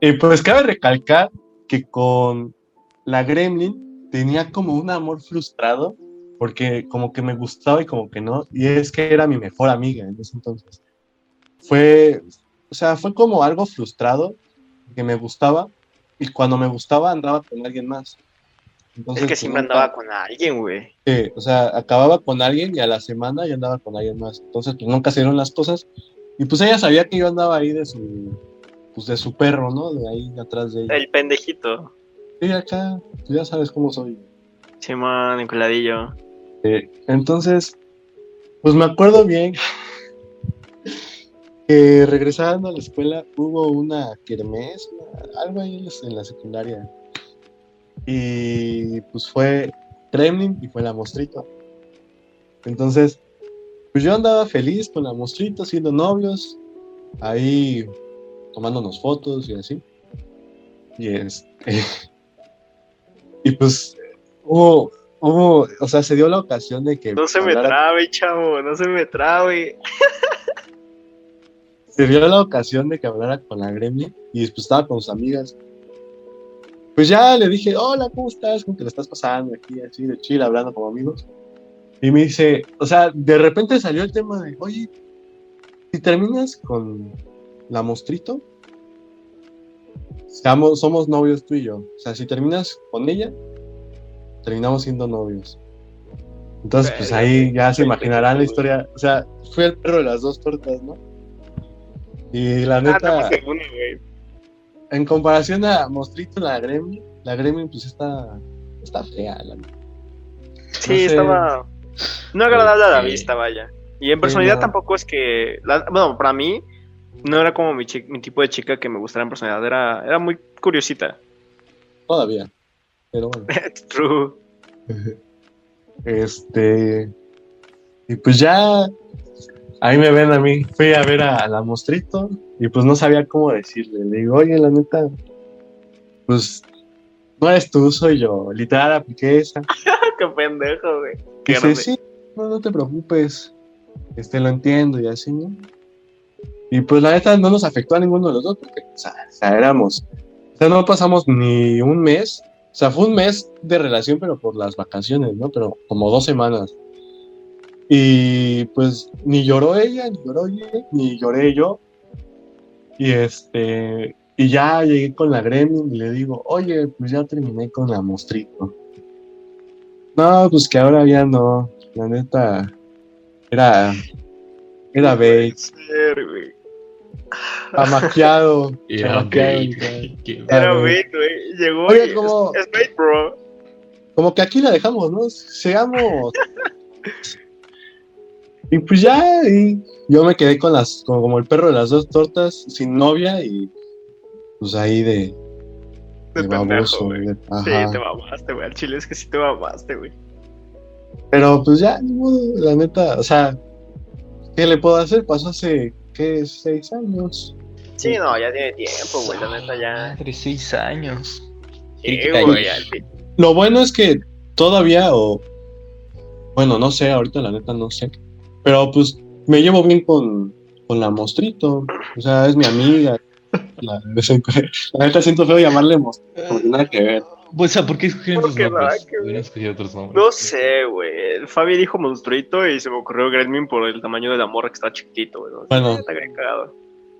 Y pues cabe recalcar que con la Gremlin tenía como un amor frustrado, porque como que me gustaba y como que no, y es que era mi mejor amiga en ese entonces. Fue, o sea, fue como algo frustrado, que me gustaba, y cuando me gustaba andaba con alguien más. Entonces, Es que pues, siempre nunca- andaba con alguien, güey. Sí, o sea, acababa con alguien y a la semana ya andaba con alguien más. Entonces, pues nunca se dieron las cosas. Y pues ella sabía que yo andaba ahí de su, pues de su perro, ¿no? De ahí atrás de ella. El pendejito. Sí, acá, tú ya sabes cómo soy. Simón, enculadillo. Eh, entonces, pues me acuerdo bien que regresando a la escuela hubo una kermés, algo ahí en la- secundaria. Y pues fue Kremlin y fue la mostrito. Entonces, pues yo andaba feliz con la mostrito, siendo novios, ahí tomándonos fotos y así. Y este. y pues hubo, hubo, o sea, se dio la ocasión de que No se me trabe, chavo. No se me trabe. se dio la ocasión de que hablara con la Gremlin y después estaba con sus amigas. Pues ya le dije, hola, ¿cómo estás? ¿Cómo te la estás pasando aquí, así de chill, hablando como amigos? Y me dice, o sea, de repente salió el tema de, oye, si terminas con la mostrito, seamos, somos novios tú y yo. O sea, si terminas con ella, terminamos siendo novios. Entonces, pues ahí ya se imaginarán la historia. O sea, fue el perro de las dos tortas, ¿no? Y la Ah, neta, en comparación a Mostrito, la Gremlin, la Gremlin pues está, está fea, la neta. Sí, sé. estaba. No agradable a la vista, vaya. Y en personalidad tampoco es que. la- bueno, para mí, no era como mi, mi tipo de chica que me gustara en personalidad. Era, era muy curiosita. Todavía. Pero bueno. True. Este. Y pues ya. Ahí me ven a mí. Fui a ver a, a la Mostrito. Y pues no sabía cómo decirle. Le digo, oye, la neta. Pues. No eres tú, soy yo. Literal apliqué esa. Qué pendejo, güey. Qué Dice, sí, no, no te preocupes. Este, lo entiendo y así, ¿no? Y pues la neta no nos afectó a ninguno de los dos porque, o sea, o sea, éramos, o sea, no pasamos ni un mes, o sea, fue un mes de relación, pero por las vacaciones, ¿no? Pero como dos semanas. Y pues ni lloró ella, ni lloró yo, ni lloré yo. Y este, Y ya llegué con la Gremlin y le digo, oye, pues ya terminé con la Mostrito. No, pues que ahora ya no. La neta, era. Era güey. Amaqueado. Era qué- Era bait, güey. Llegó Oye, y es- como- es bait, bro. Como que aquí la dejamos, ¿no? Seamos. y pues ya, y yo me quedé con las, como, como el perro de las dos tortas, sin novia y pues ahí de, De de pendejo, baboso. güey. Sí, te mamaste, güey. Al chile es que sí te mamaste, güey. Pero pues ya, la neta, o sea, ¿qué le puedo hacer? Pasó hace, ¿qué? Seis años. Sí, no, ya tiene tiempo, güey. La neta ya. Madre, seis años. Sí, güey. güey. al fin. Lo bueno es que todavía, o bueno, no sé, ahorita la neta no sé, pero pues me llevo bien con, con la Mostrito, o sea, es mi amiga. La, neta siento feo llamarle Mostrito, porque nada que ver. Pues, o sea, ¿por qué escogieron nombres? Hubieran otros nombres. No sé, güey. Fabi dijo monstruito y se me ocurrió Gremlin por el tamaño de la morra que está chiquitito, güey. ¿no? Bueno. Está bien cagado.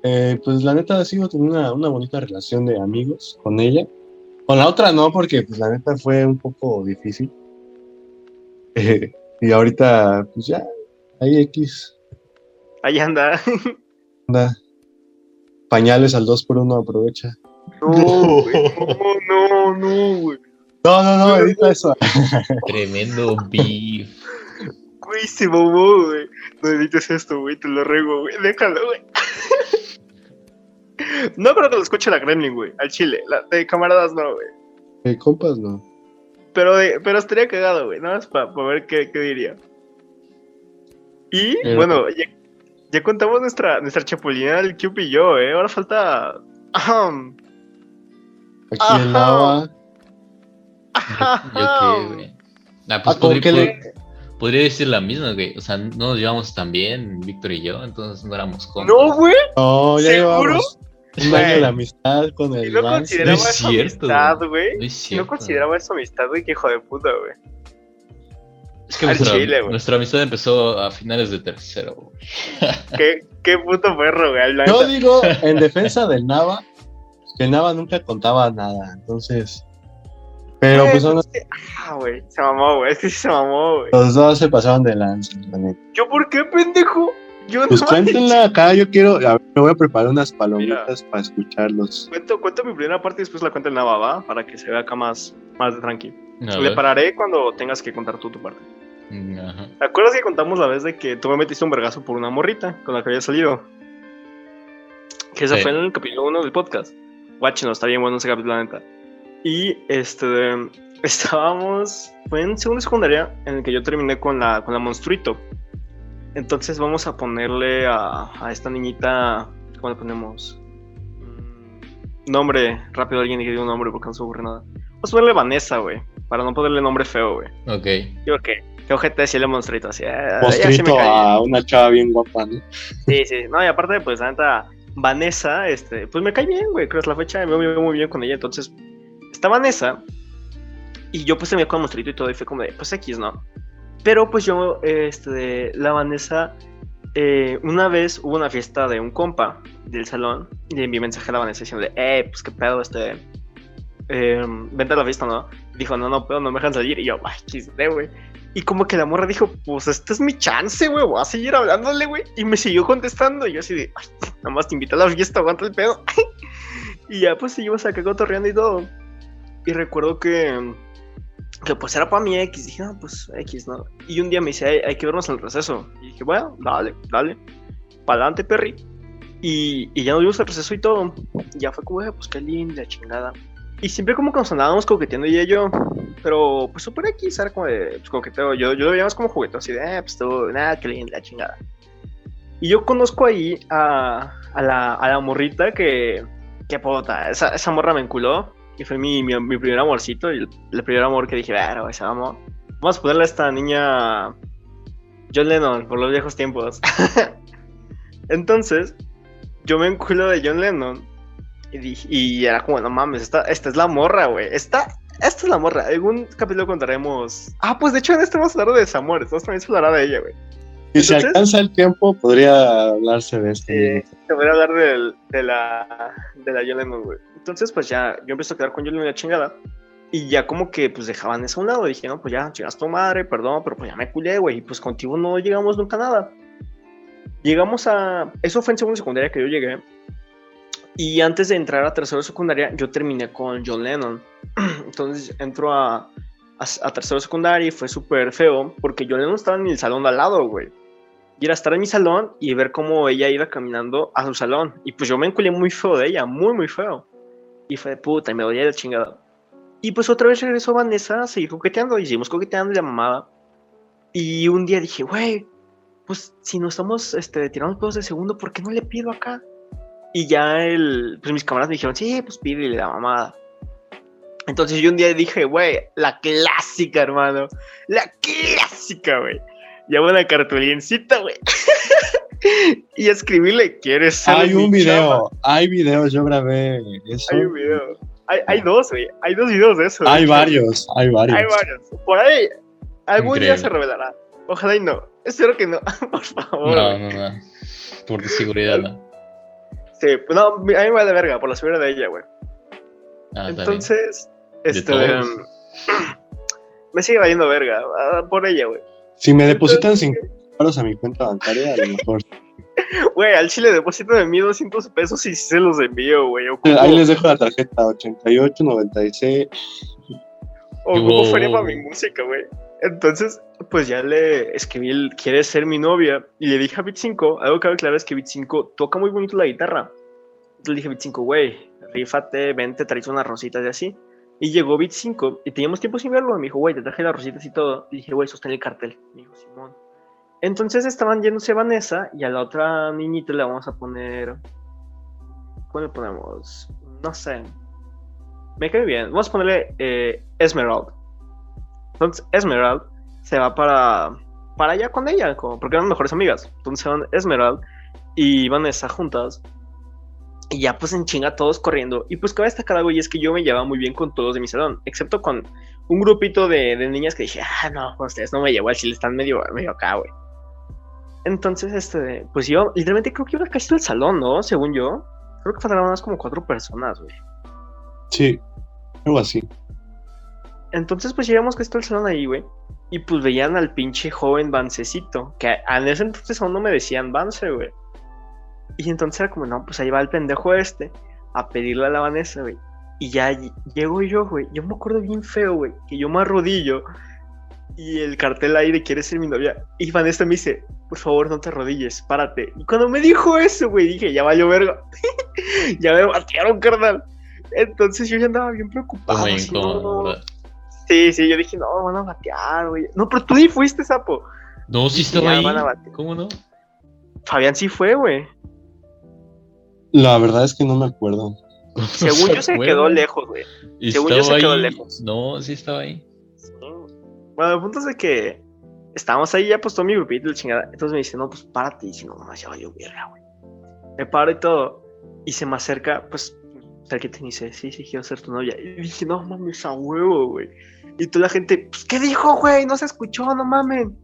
Eh, pues la neta sigo teniendo una, una bonita relación de amigos con ella. Con la otra no, porque pues la neta fue un poco difícil. Eh, y ahorita, pues ya, hay X, Ahí anda. anda. Pañales al 2 por 1 aprovecha. No, güey. No, no, no, güey. No, no, no, edita eso. Tremendo beef. Güey, se mamó, güey. No edites esto, güey. Te lo ruego, güey. Déjalo, güey. No creo que lo escuche la Gremlin, güey. Al chile. La, de camaradas no, güey. Eh, compas, no. Pero, de- pero estaría cagado, güey. Nada más para ver qué, qué diría. Y, Pero- bueno, ya, ya contamos nuestra, nuestra chapulina del Cube y yo, ¿eh? Ahora falta... Aquí Ajá. en Nava. ¿Yo qué, güey? Ah, pues Ah, ¿con podría, qué le- pod- podría decir la misma, güey. O sea, no nos llevamos tan bien, Víctor y yo, entonces no éramos compas. No, güey. No, ya ¿Seguro? llevamos un año de amistad con Si el no Vance. consideraba No es eso cierto, amistad, güey. güey. No es Si no cierto. consideraba eso amistad, güey, que hijo de puta, güey. Es que nuestra, chile, güey. nuestra amistad empezó a finales de tercero, güey. Qué, qué puto perro, güey. la Yo digo, en defensa del Nava, que el Nava nunca contaba nada, entonces. Pero pues son- Ah, güey. Se mamó, güey. Es que sí se mamó, güey. los dos se pasaron de lanza. ¿Yo por qué, pendejo? Yo Pues no cuéntenla acá, yo quiero, a ver, me voy a preparar unas palomitas para escucharlos. Cuento, cuento mi primera parte y después la cuento en Nava, ¿va? Para que se vea acá más, más tranqui. Le pararé cuando tengas que contar tú tu parte. Ajá. ¿Te acuerdas que contamos la vez de que tú me metiste un vergazo por una morrita con la que había salido? Que esa Sí. fue en el capítulo 1 del podcast. Guáchenos, está bien bueno ese capítulo, la neta. Y este, estábamos, fue en segundo secundaria en el que yo terminé con la, con la monstruito. Entonces vamos a ponerle a, a esta niñita, ¿cómo le ponemos? Mm, Nombre, rápido alguien que diga un nombre porque no se ocurre nada. Vamos a ponerle Vanessa, güey, para no ponerle nombre feo, güey. Ok. Yo que, qué ojete decirle monstruito así. ah, caí. a una chava bien guapa, ¿no? Sí, sí. No, y aparte, pues, la neta, Vanessa, este, pues me cae bien, güey. Creo que es la fecha, me veo muy bien con ella. Entonces, está Vanessa. Y yo, pues, se me con monstruito y todo. Y fue como de, pues, X, ¿no? Pero, pues, yo, este, la Vanessa, eh, una vez hubo una fiesta de un compa del salón. Y le envié mensaje a la Vanessa diciendo, eh, pues, qué pedo, este. Eh, vente a la fiesta, ¿no? Dijo, no, no puedo, no me dejan salir. Y yo, ay, XD, güey. Y como que la morra dijo, pues esta es mi chance, güey, voy a seguir hablándole, güey. Y me siguió contestando. Y yo así de, ay, nada más te invité a la fiesta, aguanta el pedo. y ya pues seguimos acá cotorreando y todo. Y recuerdo que, que pues era para mi X. Dije, no, pues X, ¿no? Y un día me dice, hay, hay que vernos en el receso. Y dije, bueno, dale, dale. Pa'lante, perri. Y, y ya nos vimos al receso y todo. Ya fue como, "Eh, pues qué linda, chingada. Y siempre como que nos andábamos coqueteando ella y yo. Pero pues super X, era como de pues, coqueteo. Yo, yo lo veía más como juguete, así de, eh, pues tú, nada, qué linda, chingada. Y yo conozco ahí a, la, a la morrita que, que puta, esa, esa morra me enculó. Y fue mi, mi, mi primer amorcito. Y el, primer amor que dije, ese amor. Vamos a ponerle a esta niña John Lennon por los viejos tiempos. Entonces, yo me enculo de John Lennon. Y, dije- y era como, no mames, esta, esta es la morra, güey. Esta, esta es la morra. En un capítulo contaremos. Ah, pues de hecho en este vamos a hablar de desamores. Entonces también se hablará de ella, güey. Si Entonces- alcanza el tiempo, podría hablarse de este. Eh, te voy a hablar del- de la de la Lennon, güey. Entonces, pues ya, yo empecé a quedar con John Lennon y la chingada. Y ya como que, pues, dejaban eso a un lado. Dije, no, pues ya, chingas tu madre, perdón, pero pues ya me culé, güey. Y pues contigo no llegamos nunca a nada. Llegamos a... Eso fue en segundo de secundaria que yo llegué. Y antes de entrar a tercero de secundaria, yo terminé con John Lennon. Entonces entro a, a, a tercero de secundaria y fue súper feo porque John Lennon estaba en el salón de al lado, güey. Y era estar en mi salón y ver cómo ella iba caminando a su salón. Y pues yo me enculé muy feo de ella, muy, muy feo. Y fue de puta, y me dolía de chingada. Y pues otra vez regresó Vanessa a seguir coqueteando. Y seguimos coqueteando la mamada. Y un día dije, güey, pues si no estamos este, tirando pedos de segundo, ¿por qué no le pido acá? Y ya el, pues mis camaradas me dijeron, sí, pues pídele la mamada. Entonces yo un día dije, güey, la clásica, hermano. La clásica, güey. Llevo una cartulincita, güey. y escribirle, ¿quieres ser Hay un video, chava?" hay videos, yo grabé eso. Hay un video. Hay, hay dos, güey. Hay dos videos de eso. Hay varios, hay varios. Hay varios. Por ahí, algún día se revelará. Ojalá y no. Espero que no. Por favor. No, no, no. Por seguridad, no. Sí, pues no, a mí me vale verga por la seguridad de ella, güey. Ah. Entonces, este. me sigue valiendo verga. ah, Por ella, güey. Si me depositan Entonces, 50 euros a mi cuenta bancaria, a lo mejor. Güey, al chile deposito de mí 200 pesos y se los envío, güey. Ahí les dejo la tarjeta 88, 96. ocupo Wow. feria para mi música, güey. Entonces, pues ya le escribí el ¿Quieres ser mi novia? Y le dije a Bit 5, algo que claro es que Bit 5 toca muy bonito la guitarra. Entonces le dije a Bit 5, güey, rífate, vente, traes unas rositas y así. Y llegó Bit 5 y teníamos tiempo sin verlo. Me dijo, güey, te traje las rositas y todo. Y dije, güey, sostén el cartel. Me dijo, Simón. Entonces estaban yéndose Vanessa y a la otra niñita le vamos a poner. ¿Cómo le ponemos? No sé. Me cae bien. Vamos a ponerle eh, Esmerald. Entonces Esmerald se va para, para allá con ella, como- porque eran mejores amigas. Entonces van Esmerald y Vanessa juntas. Y ya pues en chinga todos corriendo. Y pues cabe destacar algo y es que yo me llevaba muy bien con todos de mi salón, excepto con un grupito de, niñas que dije, ah, no, ustedes no me llevo al chile, están medio, medio acá, güey. Entonces, este, pues yo literalmente creo que iba casi al salón, ¿no? Según yo. Creo que faltaban más como cuatro personas, güey. Sí, algo así. Entonces, pues llegamos casi todo el salón ahí, güey. Y pues veían al pinche joven Vancecito. Que en ese entonces aún no me decían Vance, güey. Y entonces era como, no, pues ahí va el pendejo este a pedirle a la Vanessa, güey. Y ya ll- llego yo, güey. Yo me acuerdo bien feo, güey. Que yo me arrodillo. Y el cartel ahí de quieres ser mi novia. Y Vanessa me dice, por favor, no te arrodilles, párate. Y cuando me dijo eso, güey, dije, ya valió verga. ya me batearon, carnal. Entonces yo ya andaba bien preocupado. Muy incómodo, no. Sí, sí, yo dije, no, van a batear, güey. No, pero tú ni fuiste, sapo. No, sí Dije, estaba ahí. van a bater. ¿Cómo no? Fabián sí fue, güey. La verdad es que no me acuerdo. Según yo se quedó lejos, güey. según yo se quedó ahí. lejos. No, sí estaba ahí. Sí. Bueno, el punto es de que estábamos ahí, ya pues todo mi grupito, la chingada. Entonces me dice, no, pues párate. Y dice, no, mamá, ya valió verga, güey. Me paro y todo. Y se me acerca, pues, cerquita y dice, sí, sí, quiero ser tu novia. Y dije, no mames, a huevo, güey. Y toda la gente, pues, ¿qué dijo, güey? No se escuchó, no mamen.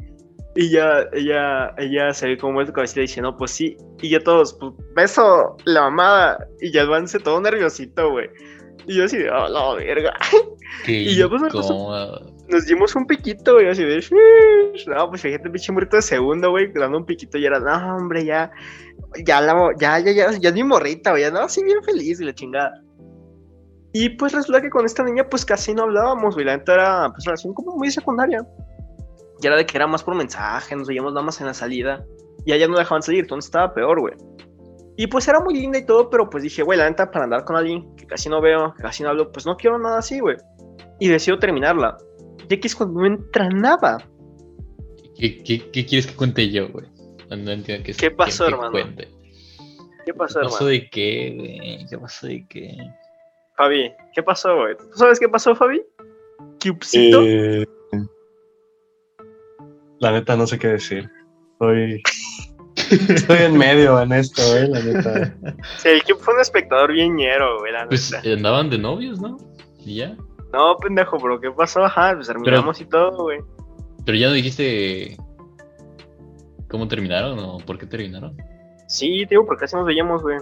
Y ya, ella, ella se ve como vuelta cabecita y dice, no, pues sí. Y ya todos, pues, beso, la mamada. Y ya el avance todo nerviosito, güey. Y yo así de, oh, la verga. Qué Y yo, pues, puso- incómodo. Nos dimos un piquito, güey, así de, "Shish". no, pues fíjate, pinche morrito de segundo, güey, dando un piquito y era, no, hombre, ya, ya, la, ya, ya, ya, ya es mi morrita, güey, ya, no, así bien feliz, y la chingada. Y pues resulta que con esta niña, pues casi no hablábamos, güey, la neta era, pues, relación como muy secundaria. Y era de que era más por mensaje, nos veíamos nada más en la salida, y allá no dejaban salir, entonces estaba peor, güey. Y pues era muy linda y todo, pero pues dije, güey, la neta, para andar con alguien que casi no veo, que casi no hablo, pues no quiero nada así, güey. Y decido terminarla. Y aquí es cuando no entra nada. ¿Qué, qué, qué quieres que cuente yo, güey? No, no entiendo qué, ¿Qué pasó, hermano? cuente. ¿Qué pasó, ¿Qué pasó hermano? de qué, güey? ¿Qué pasó de qué? Fabi, ¿qué pasó, güey? ¿Tú sabes qué pasó, Fabi? Cubecito. Eh, la neta no sé qué decir. Estoy, estoy en medio en esto, eh, la neta. Sí, el Cube fue un espectador bien ñero, güey, la Pues neta. andaban de novios, ¿no? Y ya. No, pendejo, pero ¿qué pasó? Ajá, pues terminamos y todo, güey. Pero ya no dijiste. Cómo terminaron o por qué terminaron? Sí, digo, porque casi nos veíamos, güey.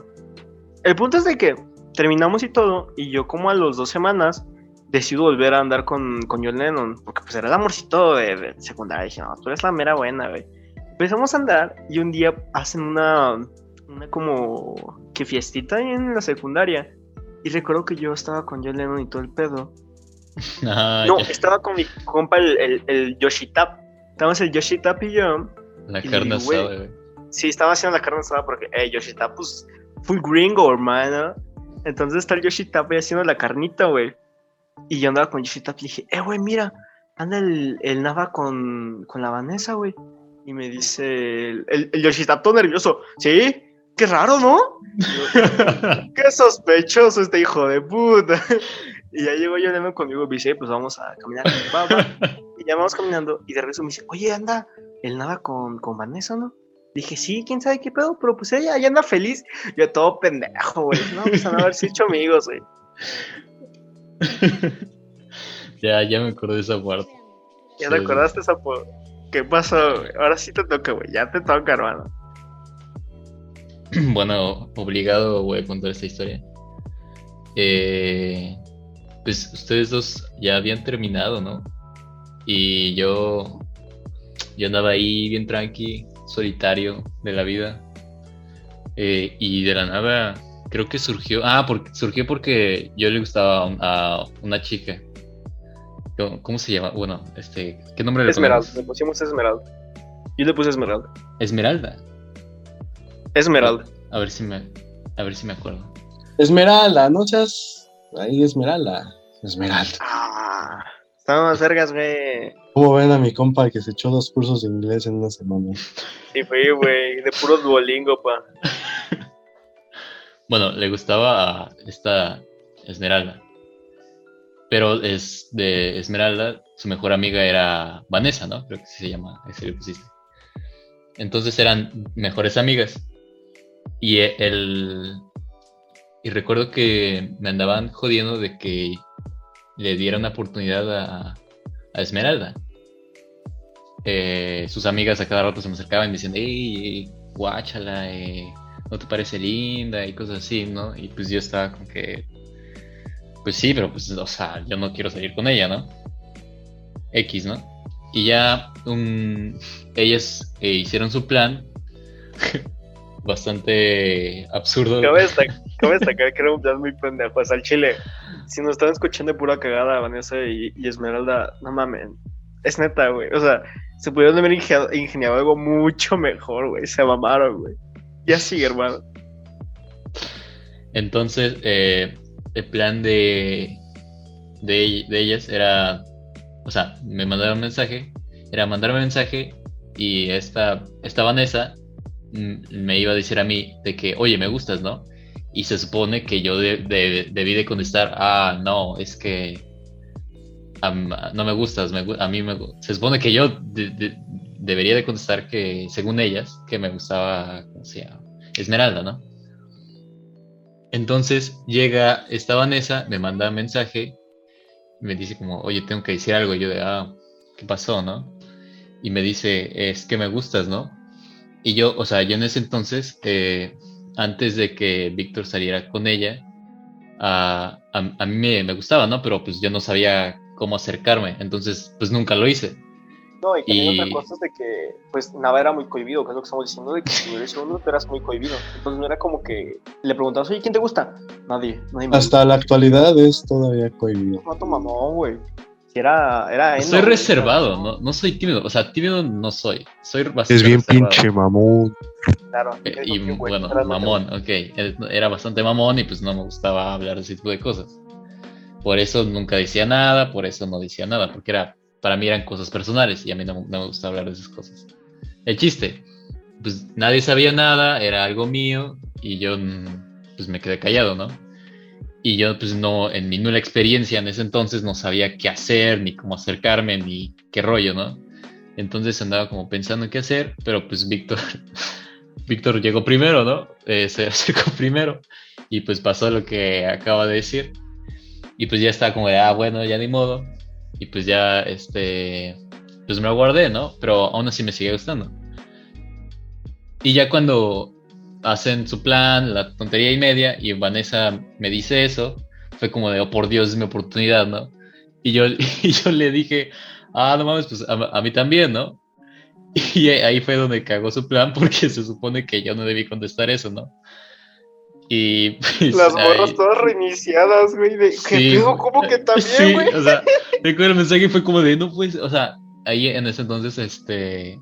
El punto es de que terminamos y todo, y yo como a las dos semanas decido volver a andar con, con John Lennon, porque pues era el amorcito de, de secundaria. Dije, no, tú eres la mera buena, güey. Empezamos a andar y un día hacen una, una como que fiestita en la secundaria. Y recuerdo que yo estaba con John Lennon y todo el pedo. Ah, No, ya. estaba con mi compa el, el, el Yoshi Tap. Estábamos el Yoshi Tap y yo. La y carne asada, güey. Sí, estaba haciendo la carne asada porque, eh, Yoshi Tap, pues, full gringo, hermano. Entonces está el Yoshi Tap ahí haciendo la carnita, güey. Y yo andaba con Yoshi Tap y dije, eh, güey, mira, anda el, el Nava con, con la Vanessa, güey. Y me dice el, el, el Yoshi Tap todo nervioso, ¿sí? Qué raro, ¿no? Qué sospechoso este hijo de puta. Y ya llegó yo Lennon conmigo y me dice, pues vamos a caminar. Va, va. Y ya vamos caminando y de regreso me dice, oye, anda el Nava con, con Vanessa, ¿no? Dije, sí, quién sabe qué pedo, pero pues ella, ella anda feliz. Yo todo pendejo, güey. No, pues han de haberse hecho amigos, güey. ya, ya me acordé de esa parte. ¿Ya Sí. te acordaste esa po- ¿Qué pasó, güey? Ahora sí te toca, güey. Ya te toca, hermano. Bueno, obligado voy a contar esta historia. Eh, pues ustedes dos ya habían terminado, ¿no? Y yo, yo andaba ahí bien tranqui, solitario de la vida. Eh, y de la nada, creo que surgió. Ah, porque, surgió porque yo le gustaba a, un- a una chica. ¿Cómo, se llama? Bueno, este, ¿qué nombre le Esmeralda. ponemos? Le pusimos Esmeralda. Yo le puse Esmeralda. Esmeralda. Esmeralda. A ver si me, a ver si me acuerdo. Esmeralda, no seas. Ahí, Esmeralda. Esmeralda. Ah. Estamos vergas, güey. ¿Cómo ven a mi compa que se echó dos cursos de inglés en una semana? Sí, fui, güey. De puro Duolingo, pa. Bueno, le gustaba a esta Esmeralda. Pero es de Esmeralda, su mejor amiga era Vanessa, ¿no? Creo que sí se llama, así le pusiste. Entonces eran mejores amigas. Y el. Y recuerdo que me andaban jodiendo de que le diera una oportunidad a, a Esmeralda. Eh, sus amigas a cada rato se me acercaban y me decían, hey, guáchala, eh, no te parece linda y cosas así, ¿no? Y pues yo estaba como que, pues sí, pero pues, o sea, yo no quiero salir con ella, ¿no? X, ¿no? Y ya ellas eh, hicieron su plan, bastante absurdo. Cabe destacar, cabe destacar que era un plan muy pendejo. Sea, al chile. Si nos están escuchando de pura cagada, Vanessa y, y Esmeralda, no mamen. Es neta, güey. O sea, se pudieron haber ingeniado, algo mucho mejor, güey. Se mamaron, güey. Y así, hermano. Entonces, eh, el plan de, de, de ellas era, o sea, me mandaron un mensaje, era mandarme un mensaje y esta, esta Vanessa mm, me iba a decir a mí de que, oye, me gustas, ¿no? Y se supone que yo de- de- debí de contestar, ah, no, es que no me gustas, a mí me, gu-". se supone que yo de- de- debería de contestar que, según ellas, que me gustaba. Esmeralda, ¿no? Entonces llega esta Vanessa, me manda un mensaje, me dice como, oye, tengo que decir algo. Y yo de, ah, ¿qué pasó, no? Y me dice, es que me gustas, ¿no? Y yo, o sea, yo en ese entonces, eh, antes de que Víctor saliera con ella, a, a- a mí me, me gustaba, ¿no? Pero pues yo no sabía cómo acercarme, entonces pues nunca lo hice. No, y también Y- otra cosa es de que, pues, Nava era muy cohibido, que es lo que estamos diciendo, de que si eres uno, tú eras muy cohibido. Entonces no era como que le preguntabas, oye, ¿quién te gusta? Nadie, nadie me Hasta la actualidad es todavía cohibido. No, mamón, güey. Si era, era Soy güey, reservado, no, no soy tímido, o sea, tímido no soy, soy bastante Es bien reservado. pinche mamón. Claro. Eh, Y güey, bueno, mamón, ok. Era era bastante mamón y pues no me gustaba hablar de ese tipo de cosas. Por eso nunca decía nada, por eso no decía nada, porque era, para mí eran cosas personales y a mí no, no me gusta hablar de esas cosas. El chiste, pues nadie sabía nada, era algo mío y yo mm, pues me quedé callado, ¿no? Y yo pues no, en mi nula experiencia en ese entonces no sabía qué hacer, ni cómo acercarme, ni qué rollo, ¿no? Entonces andaba como pensando en qué hacer, pero pues Víctor, Víctor llegó primero, ¿no? Eh, se acercó primero y pues pasó lo que acaba de decir. Y pues ya está como de, ah, bueno, ya ni modo. Y pues ya, este, pues me lo guardé, ¿no? Pero aún así me sigue gustando. Y ya cuando hacen su plan, la tontería y media, y Vanessa me dice eso, fue como de, oh por Dios, es mi oportunidad, ¿no? Y yo, y yo le dije, ah, no mames, pues a, mí también, ¿no? Y ahí fue donde cagó su plan porque se supone que yo no debí contestar eso, ¿no? Y pues, Las borras todas reiniciadas, güey. De, sí, ¿Cómo que también, güey? o sea, recuerdo el mensaje fue como de, no pues, o sea, ahí en ese entonces, este,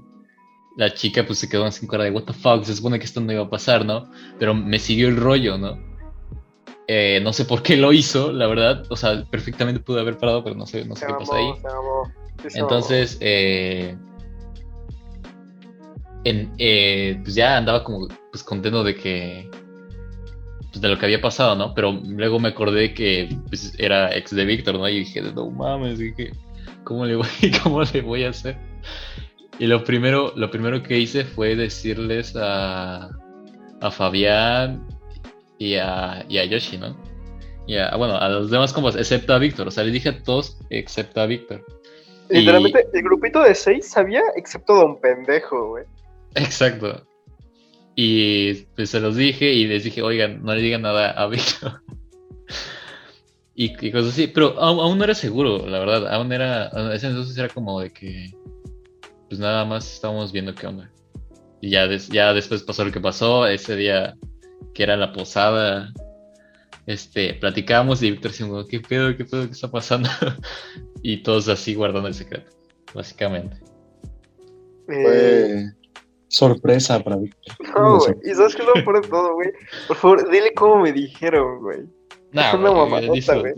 la chica pues se quedó sin cara de, what the fuck, se supone que esto no iba a pasar, ¿no? Pero me siguió el rollo, ¿no? Eh, no sé por qué lo hizo, la verdad. O sea, perfectamente pudo haber parado, pero no sé, no sé qué pasó ahí. Entonces, eh, en, eh, pues ya andaba como pues contento de que pues, de lo que había pasado, ¿no? Pero luego me acordé que pues, era ex de Víctor, ¿no? Y dije, no mames, dije, ¿cómo le voy, cómo le voy a hacer? Y lo primero, lo primero que hice fue decirles a, a Fabián y a, y a Yoshi, ¿no? Y a, bueno, a los demás como excepto a Víctor. O sea, le dije a todos excepto a Víctor. Literalmente, el grupito de seis sabía excepto Don Pendejo, güey. Exacto. Y pues se los dije y les dije, oigan, no le digan nada a Víctor. y, cosas así. Pero aún, no era seguro, la verdad. Aún era, ese entonces era como de que, pues nada más estábamos viendo qué onda. Y ya, ya después pasó lo que pasó. Ese día que era la posada, este, platicábamos y Víctor decía, ¿qué pedo, qué pedo, qué está pasando? y todos así guardando el secreto, básicamente. Fue sorpresa para Víctor. No, güey, y sabes que lo peor de todo, güey. Por favor, dile cómo me dijeron, güey. Nah, es una güey.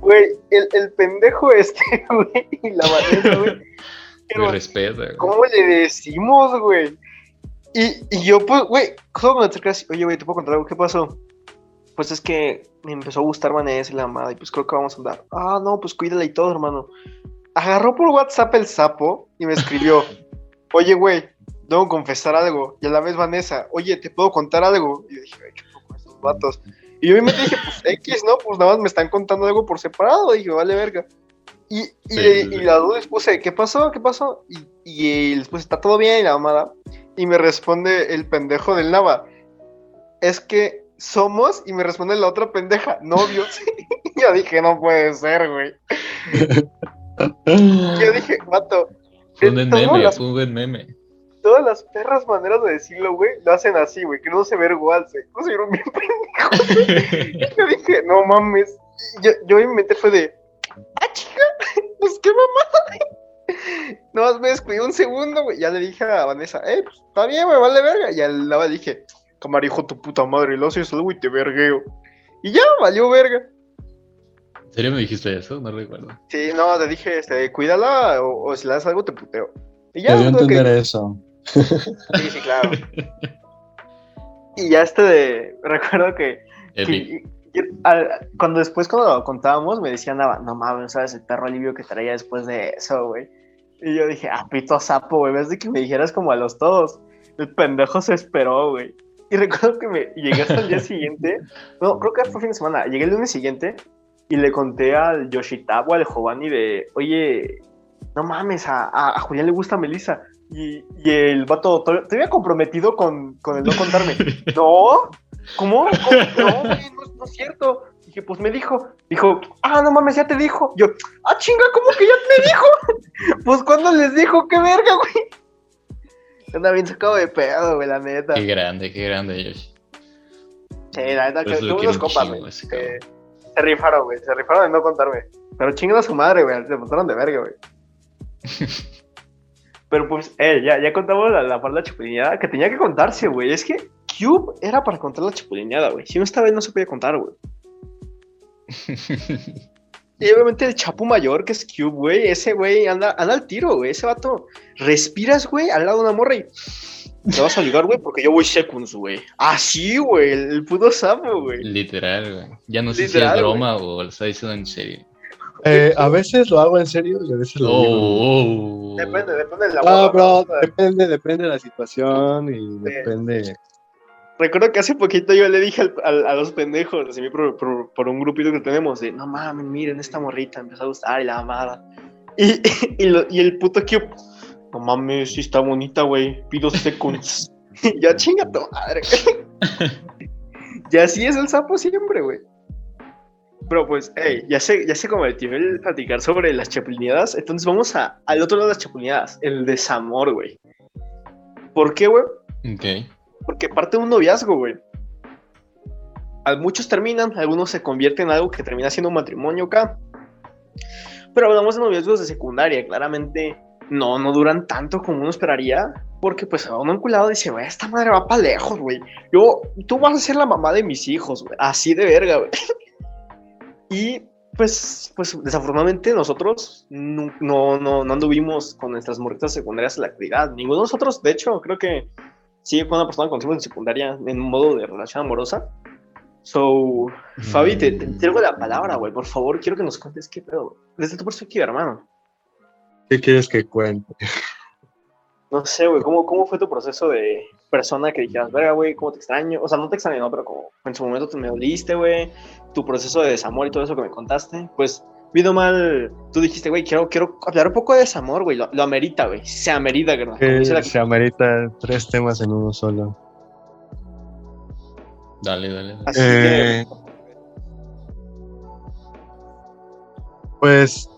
Güey, el, el pendejo este, güey, y la Vanessa, güey. Me respeta, ¿Cómo le decimos, güey? Y, y yo, pues, güey, solo me acerqué así, oye, güey, ¿te puedo contar algo? ¿Qué pasó? Pues es que me empezó a gustar Vanessa y la amada, y pues creo que vamos a andar. Ah, no, pues cuídala y todo, hermano. Agarró por WhatsApp el sapo y me escribió, oye, güey, debo confesar algo. Y a la vez Vanessa, oye, ¿te puedo contar algo? Y yo dije, ay, chupo con estos vatos. Y yo me dije, pues X, ¿no? Pues nada más me están contando algo por separado. Y dije, vale, verga. Y, y, y la duda les puse, ¿qué pasó? ¿Qué pasó? Y, y les puse, está todo bien, y la amada. Y me responde el pendejo del Nava. Es que somos, y me responde la otra pendeja, novios. yo dije, no puede ser, güey. yo dije, mato. Fue un meme, fue un buen meme. Todas las perras maneras de decirlo, güey, lo hacen así, güey, que no se ve igual, no se vieron bien pendejos. yo dije, no mames. Yo, yo en mi mente fue de, ah, chica, pues qué mamada. No más me descuidé un segundo, güey. Ya le dije a Vanessa, eh, pues está bien, güey, vale verga. Y al lado le dije, camarijo, tu puta madre, lo haces algo y te vergueo. Y ya, valió verga. ¿En serio me dijiste eso? No recuerdo. Sí, no, te dije, este, cuídala o, si le das algo te puteo. Y ya. Debió entender eso. Sí, sí, claro. y ya este de, recuerdo que, cuando después cuando contábamos me decían, no mames, ¿sabes el perro alivio que traía después de eso, güey? Y yo dije, ah, pito sapo, güey, ves de que me dijeras como a los todos. El pendejo se esperó, güey. Y recuerdo que me llegué hasta el día siguiente, no, creo que fue fin de semana, llegué el lunes siguiente y le conté al Yoshitawa, al Giovanni de, oye, no mames, a, a, Julián le gusta Melissa. Y, y el vato, te había comprometido con, con el no contarme. no, ¿cómo? No, güey, no, no es cierto pues me dijo, dijo, ah, no mames, ya te dijo. Yo, ah, chinga, ¿cómo que ya te dijo? pues cuando les dijo, qué verga, güey. Anda bien sacado de pedo, güey, la neta. Qué grande, qué grande, Yoshi. Sí, la neta, que tuve unos copas, güey. se rifaron, güey, se rifaron de no contarme. Pero chingan a su madre, güey, se montaron de verga, güey. Pero pues, eh, ya, ya contamos la, la parte de la que tenía que contarse, güey. Es que Cube era para contar la chupulineada, güey. Si no esta vez no se podía contar, güey. Y obviamente el Chapu Mayor, que es Cube, güey, ese güey anda, anda al tiro, güey, ese vato. Respiras, güey, al lado de una morra y te vas a ligar, güey, porque yo voy seconds, güey. Así, güey, el, puto sapo, güey. Literal, güey. Ya no sé si es broma o lo está diciendo en serio. Eh, a veces lo hago en serio y a veces lo digo. Oh, oh. Depende, depende de la No, bro, depende, depende de la situación y depende Recuerdo que hace poquito yo le dije a los pendejos, así por, por, un grupito que tenemos, de no mames, miren, esta morrita empezó a gustar y la amada. Y, y, el puto que, no mames, sí está bonita, güey, pido seconds. ya chinga tu madre. y así es el sapo siempre, güey. Pero pues, hey, ya se, ya se convirtió el platicar sobre las chapulineadas. Entonces vamos a, al otro lado de las chapulineadas, el desamor, güey. ¿Por qué, güey? Ok. Porque parte de un noviazgo, güey. Muchos terminan, algunos se convierten en algo que termina siendo un matrimonio acá. Pero hablamos de noviazgos de secundaria, claramente no, no duran tanto como uno esperaría. Porque pues a uno enculado dice, güey, esta madre va para lejos, güey. Yo, tú vas a ser la mamá de mis hijos, güey. Así de verga, güey. Y pues, pues desafortunadamente nosotros no, no, no, no anduvimos con nuestras morritas secundarias en la actividad. Ninguno de nosotros, de hecho, creo que sigue con una persona conocimos en secundaria en modo de relación amorosa. So, Fabi, te, te entrego la palabra, güey. Por favor, quiero que nos cuentes qué pedo. Desde tu perspectiva, hermano. ¿Qué quieres que cuente? No sé, güey, ¿cómo, ¿cómo fue tu proceso de persona que dijeras, verga, güey, cómo te extraño? O sea, no te extraño, no, pero como en su momento te me doliste, güey. Tu proceso de desamor y todo eso que me contaste. Pues, vino mal, tú dijiste, güey, quiero, quiero hablar un poco de desamor, güey. Lo, lo amerita, güey. Se amerita, la- se amerita tres temas en uno solo. Dale, dale. dale. Así Eh, que, Pues.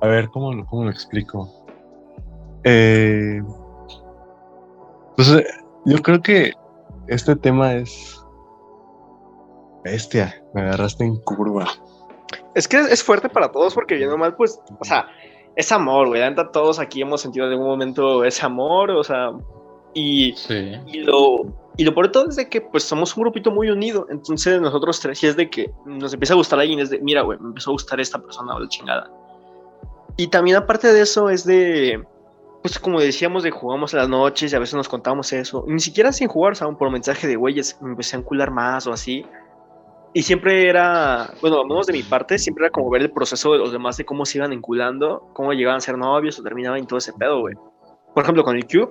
A ver, ¿cómo, cómo lo explico? Eh, pues eh, yo creo que este tema es. Bestia, me agarraste en curva. es que es fuerte para todos porque viendo mal, pues, o sea, es amor, güey. La todos aquí hemos sentido en algún momento ese amor, o sea, y Sí. Y lo, y lo peor de todo es de que pues somos un grupito muy unido. Entonces nosotros tres, si es de que nos empieza a gustar alguien, es de, mira, güey, me empezó a gustar esta persona o la chingada. Y también aparte de eso es de, pues como decíamos, de jugamos a las noches y a veces nos contamos eso. Ni siquiera sin jugar, ¿saben? Por mensaje de, güeyes, me empecé a encular más o así. Y siempre era, bueno, al menos de mi parte, siempre era como ver el proceso de los demás de cómo se iban enculando, cómo llegaban a ser novios o terminaban y todo ese pedo, güey. Por ejemplo, con el Cube,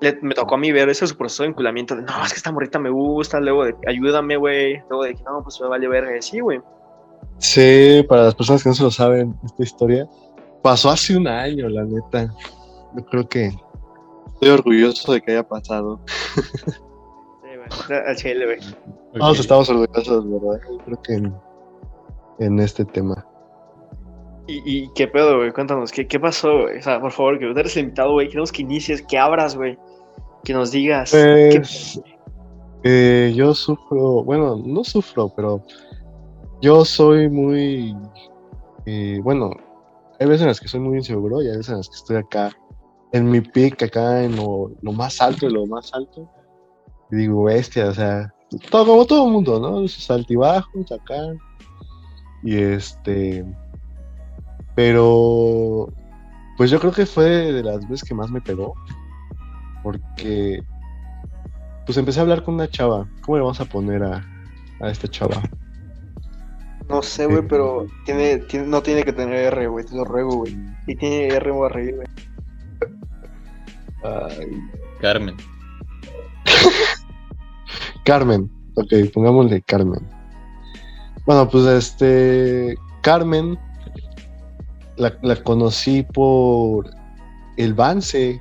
le- me tocó a mí ver ese su proceso de enculamiento de no, es que esta morrita me gusta, luego de ayúdame, güey, luego de no, pues me vale verga, sí, güey. Sí, para las personas que no se lo saben, esta historia pasó hace un año, la neta. Yo creo que estoy orgulloso de que haya pasado. Sí. Al chile, güey. Todos estamos orgullosos, ¿verdad? Yo creo que en, en este tema. ¿Y, y qué pedo, güey? Cuéntanos, ¿qué, qué pasó, güey? O sea, por favor, que tú eres el invitado, güey, queremos que inicies, que abras, güey, que nos digas. qué- Pues eh, yo sufro, bueno, no sufro, pero yo soy muy, eh, bueno, hay veces en las que soy muy inseguro y hay veces en las que estoy acá en mi pick, acá en lo, lo más alto de lo más alto. Y digo, bestia, o sea, todo, como todo el mundo, ¿no? Sus altibajos acá. Y este, pero, pues yo creo que fue de las veces que más me pegó. Porque pues empecé a hablar con una chava. ¿Cómo le vamos a poner a, a esta chava? No sé, güey, pero tiene, tiene, no tiene que tener R, güey, te lo ruego, güey. Si tiene R, voy a reír, güey. Ay, Carmen. Carmen. Ok, pongámosle Carmen. Bueno, pues este. Carmen. La, la conocí por el Vance.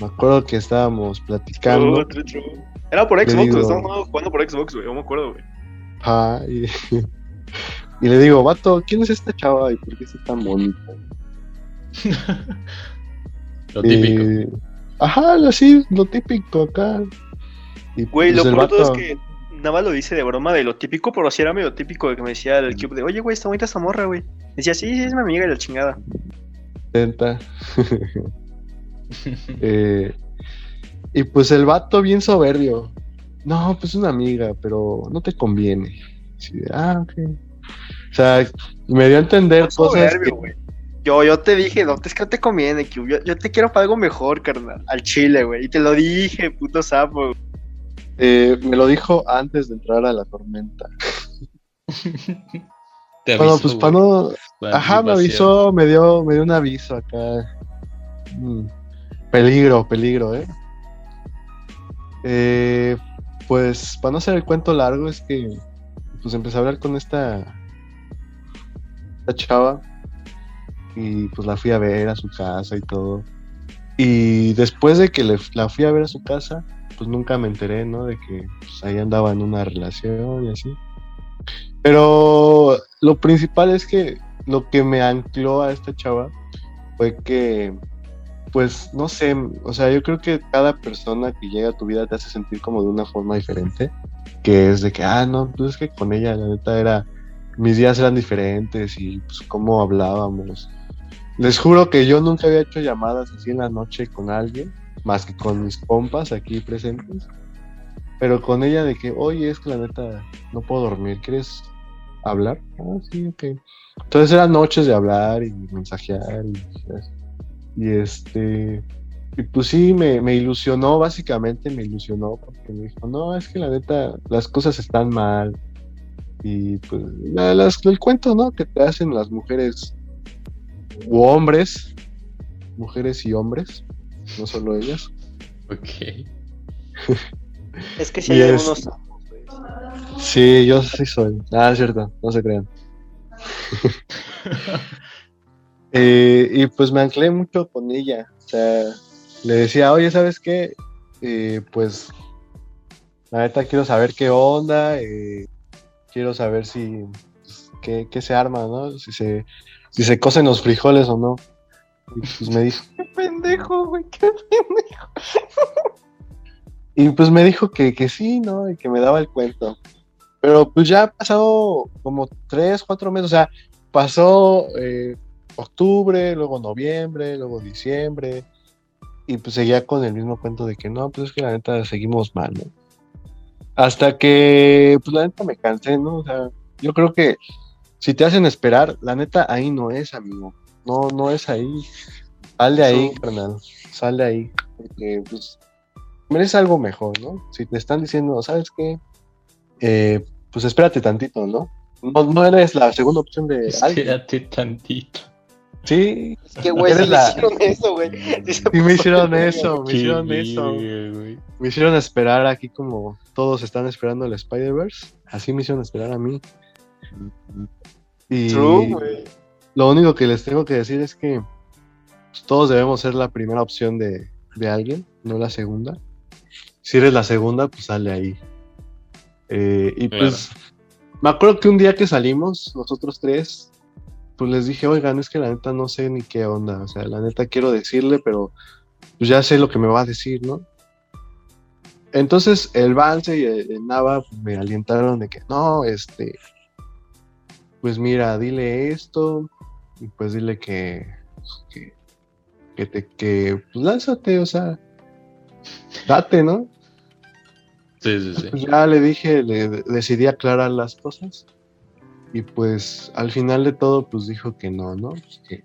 Me acuerdo que estábamos platicando. True, true. Era por Xbox, digo- estábamos jugando por Xbox, güey, yo me acuerdo, güey. Y le digo, vato, ¿quién es esta chava y por qué es tan bonita? Lo típico. Y- ajá, así, lo típico acá. Y Güey, pues lo de todo vato- es que nada más lo dice de broma de lo típico, pero sí era medio típico de que me decía el cube de, oye, güey, está bonita esta morra, güey. Decía, sí, sí, es mi amiga y la chingada. intenta. Eh, y pues el vato bien soberbio. No, pues una amiga, pero no te conviene. Así de, ah, ok. O sea, me dio a entender cosas Soberbio, que, güey. Yo, yo te dije, no, es que no te conviene, Cube. Yo, yo te quiero para algo mejor, carnal. Al chile, güey. Y te lo dije, puto sapo. eh, me lo dijo antes de entrar a la tormenta. Te Bueno, aviso, pues para no, Ajá, me avisó, me dio, me dio un aviso acá. Mm, Peligro, peligro, ¿eh? Eh, Pues, para no hacer el cuento largo, es que pues empecé a hablar con esta, esta chava y pues la fui a ver a su casa y todo. Y después de que le- la fui a ver a su casa, pues nunca me enteré, ¿no? De que pues, ahí andaba en una relación y así. Pero lo principal es que lo que me ancló a esta chava fue que, pues, no sé, o sea, yo creo que cada persona que llega a tu vida te hace sentir como de una forma diferente, que es de que, ah, no, pues es que con ella la neta era, mis días eran diferentes y pues cómo hablábamos. Les juro que yo nunca había hecho llamadas así en la noche con alguien, más que con mis compas aquí presentes. Pero con ella de que, oye, es que la neta no puedo dormir, ¿quieres hablar? Ah, sí, ok. Entonces eran noches de hablar y mensajear y, y este... Y pues sí, me, ilusionó, básicamente me ilusionó, porque me dijo, no, es que la neta, las cosas están mal. Y pues la- las- el cuento, ¿no? Que te hacen las mujeres u hombres, mujeres y hombres, no solo ellas. Ok. Es que si Y hay es- algunos. Sí, yo sí soy. Ah, es cierto, no se crean. Eh, y pues me anclé mucho con ella. O sea, le decía, oye, ¿sabes qué? Eh, pues la neta quiero saber qué onda. eh, quiero saber si qué, qué se arma, ¿no? Si se, si se cocen los frijoles o no. Y pues me dijo, Qué pendejo, güey, qué pendejo. Y pues me dijo que, que sí, ¿no? Y que me daba el cuento. Pero pues ya ha pasado como tres, cuatro meses. O sea, pasó eh, octubre, luego noviembre, luego diciembre. Y pues seguía con el mismo cuento de que no, pues es que la neta seguimos mal, ¿no? Hasta que, pues la neta me cansé, ¿no? O sea, yo creo que si te hacen esperar, la neta ahí no es, amigo. No, no es ahí. Sal de ahí, carnal. Sal de ahí. Porque, pues, mereces algo mejor, ¿no? Si te están diciendo, ¿sabes qué? Eh, pues espérate tantito, ¿no? No, no eres la segunda opción de alguien. Espérate tantito. Sí, Es que, güey, sí la- me hicieron eso, güey. Sí me hicieron eso, me hicieron eso. güey. Me hicieron esperar aquí como todos están esperando el Spider-Verse. Así me hicieron esperar a mí. Y True, güey. lo único que les tengo que decir es que pues, todos debemos ser la primera opción de, de alguien, no la segunda. Si eres la segunda, pues sale ahí. Eh, y Claro. pues me acuerdo que un día que salimos, nosotros tres, pues les dije, oigan, es que la neta no sé ni qué onda. O sea, la neta quiero decirle, pero pues ya sé lo que me va a decir, ¿no? Entonces el Vance y el, el Nava me alientaron de que no, este, pues mira, dile esto y pues dile que, que, que te, que, pues lánzate, o sea, date, ¿no? Sí, sí, sí. Pues ya le dije, le decidí aclarar las cosas y pues al final de todo pues dijo que no, ¿no? Pues que,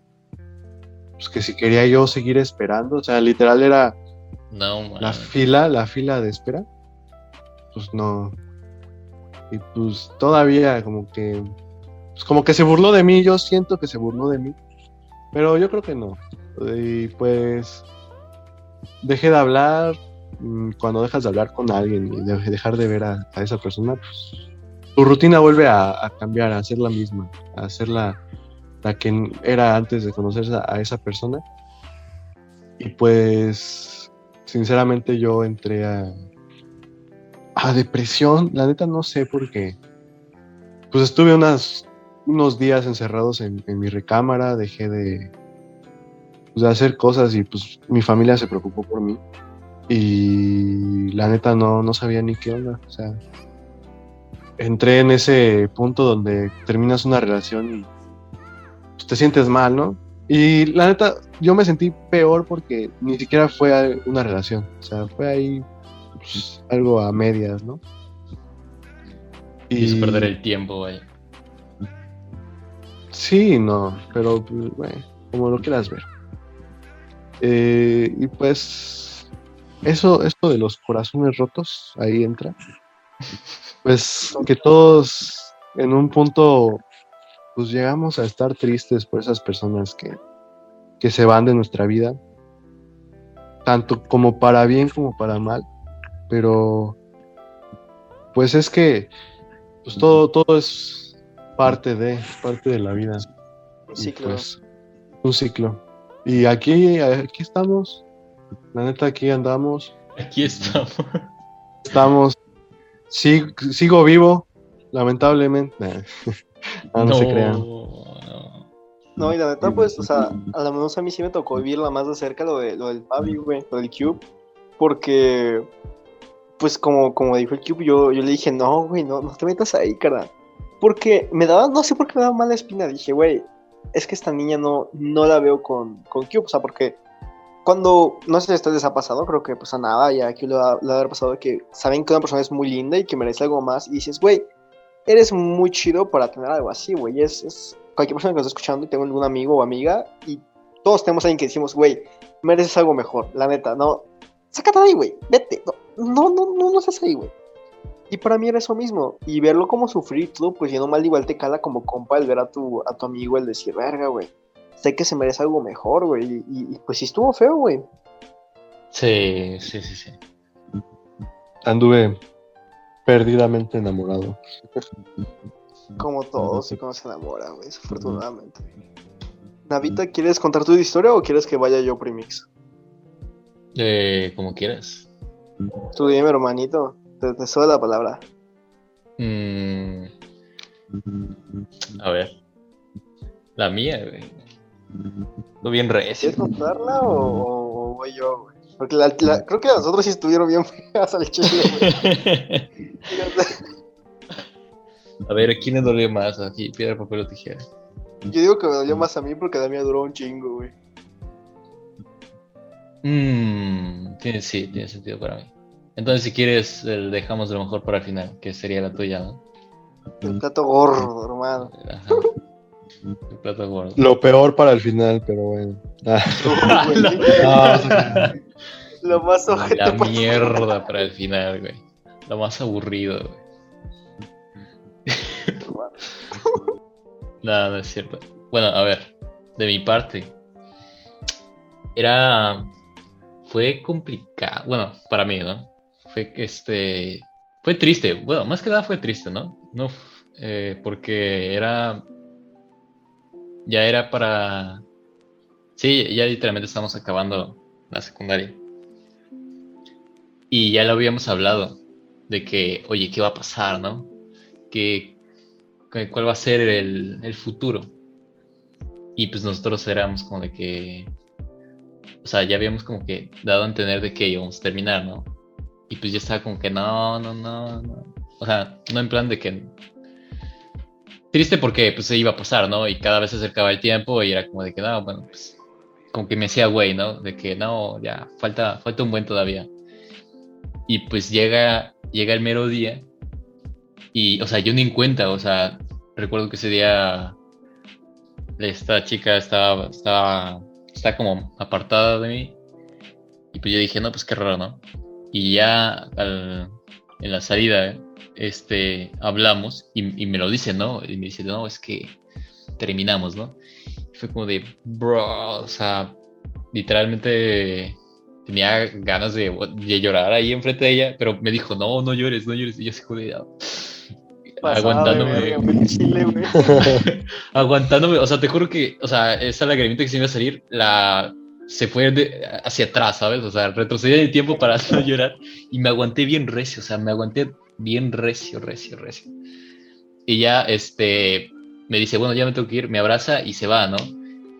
pues que si quería yo seguir esperando, o sea, literal era No, man. la fila, la fila de espera, pues no. Y pues todavía como que, pues como que se burló de mí, yo siento que se burló de mí, pero yo creo que no. Y pues dejé de hablar, mm, cuando dejas de hablar con alguien y de- dejar de ver a, esa persona, pues tu rutina vuelve a, a cambiar, a ser la misma, a ser la, la que era antes de conocer a, a esa persona. Y pues, sinceramente yo entré a, a depresión, la neta no sé por qué. Pues estuve unas, unos días encerrados en, en mi recámara, dejé de, pues, de hacer cosas y pues mi familia se preocupó por mí. Y la neta no, no sabía ni qué onda. O sea, entré en ese punto donde terminas una relación y pues, te sientes mal, ¿no? Y la neta, yo me sentí peor porque ni siquiera fue una relación. O sea, fue ahí pues, algo a medias, ¿no? Quiso perder el tiempo, güey. Sí, no, pero bueno, como lo quieras ver. Eh, y pues eso, esto de los corazones rotos, ahí entra. Pues que todos en un punto pues llegamos a estar tristes por esas personas que, que se van de nuestra vida, tanto como para bien como para mal, pero pues es que pues todo, todo es parte de, parte de la vida. Y, claro. pues, un ciclo. Y aquí, aquí estamos La neta, aquí andamos. Aquí estamos. Estamos. Sí, sigo vivo, lamentablemente. Nah. no, no se crean. no. No, y la neta, pues, o sea, a lo menos a mí sí me tocó vivirla más de cerca lo, de, lo del Fabi, güey, lo del Cube. Porque, pues, como, como dijo el Cube, yo, yo le dije, no, güey, no, no te metas ahí, cara. Porque me daba, no sé por qué me daba mala espina. Dije, güey, es que esta niña no, no la veo con, con Cube, o sea, porque cuando, no sé si a ustedes ha pasado, creo que pues a nada, ya que le va a haber pasado que saben que una persona es muy linda y que merece algo más, y dices, güey, eres muy chido para tener algo así, güey, es, es cualquier persona que nos está escuchando y tengo algún amigo o amiga, y todos tenemos a alguien que decimos, güey, mereces algo mejor, la neta, no, sácate de ahí, güey, vete, no, no, no, no, no seas ahí, güey. Y para mí era eso mismo. Y verlo como sufrir todo, pues yendo mal igual te cala como compa el ver a tu, a tu amigo el decir, verga, güey. Sé que se merece algo mejor, güey. Y, pues sí estuvo feo, güey. Sí, sí, sí, sí. Anduve perdidamente enamorado. Como todos y cuando se enamora, güey. Desafortunadamente. Navita, ¿quieres contar tu historia o quieres que vaya yo, Primix? Eh, como quieras. Tú dime, hermanito. Te, te la palabra. Mm, a ver. La mía, güey. Lo bien recio. ¿Quieres contarla o, o- o voy yo, güey? Porque la- la- creo que las otras sí estuvieron bien feas al chile, güey. A ver, ¿a quién le dolió más? Aquí, piedra, papel o tijera. Yo digo que me dolió más a mí porque la mía duró un chingo, güey. Mmm, tiene, sí, tiene sentido para mí. Entonces, si quieres, el dejamos lo mejor para el final, que sería la tuya, ¿no? El plato gordo, hermano. Ajá. El plato gordo. Lo peor para el final, pero bueno. Ah, Lo más ojete La para- mierda para el final, güey. Lo más aburrido, güey. No, no es cierto. Bueno, a ver, de mi parte. Era. Fue complicado. Bueno, para mí, ¿no? Fue este. Fue triste. Bueno, más que nada fue triste, ¿no? No. eh, porque era. Ya era para. Sí, ya literalmente estamos acabando la secundaria. Y ya lo habíamos hablado. De que, oye, ¿qué va a pasar, no? Que- cuál va a ser el, el futuro. Y pues nosotros éramos como de que, o sea, ya habíamos como que dado a entender de que íbamos a terminar, ¿no? Y pues yo estaba como que no, no, no, no. O sea, no en plan de que... Triste porque pues se iba a pasar, ¿no? Y cada vez se acercaba el tiempo y era como de que no, bueno, pues como que me hacía güey, ¿no? De que no, ya, falta, falta un buen todavía. Y pues llega, llega el mero día y, o sea, yo ni en cuenta, o sea, recuerdo que ese día esta chica estaba, estaba, está como apartada de mí. Y pues yo dije, no, pues qué raro, ¿no? Y ya al- en la salida, este, hablamos y, y me lo dice, ¿no? Y me dice, no, es que terminamos, ¿no? Y fue como de, bro, o sea, literalmente tenía ganas de, de llorar ahí enfrente de ella, pero me dijo, no, no llores, no llores. Y yo así como de, aguantándome. verga, chile, aguantándome, o sea, te juro que, o sea, esa lagrimita que se me iba a salir, la se fue de- hacia atrás, ¿sabes? O sea, retrocedí el tiempo para no llorar y me aguanté bien recio, o sea, me aguanté bien recio, recio, recio. Y ya, este, me dice, bueno, ya me tengo que ir, me abraza y se va, ¿no?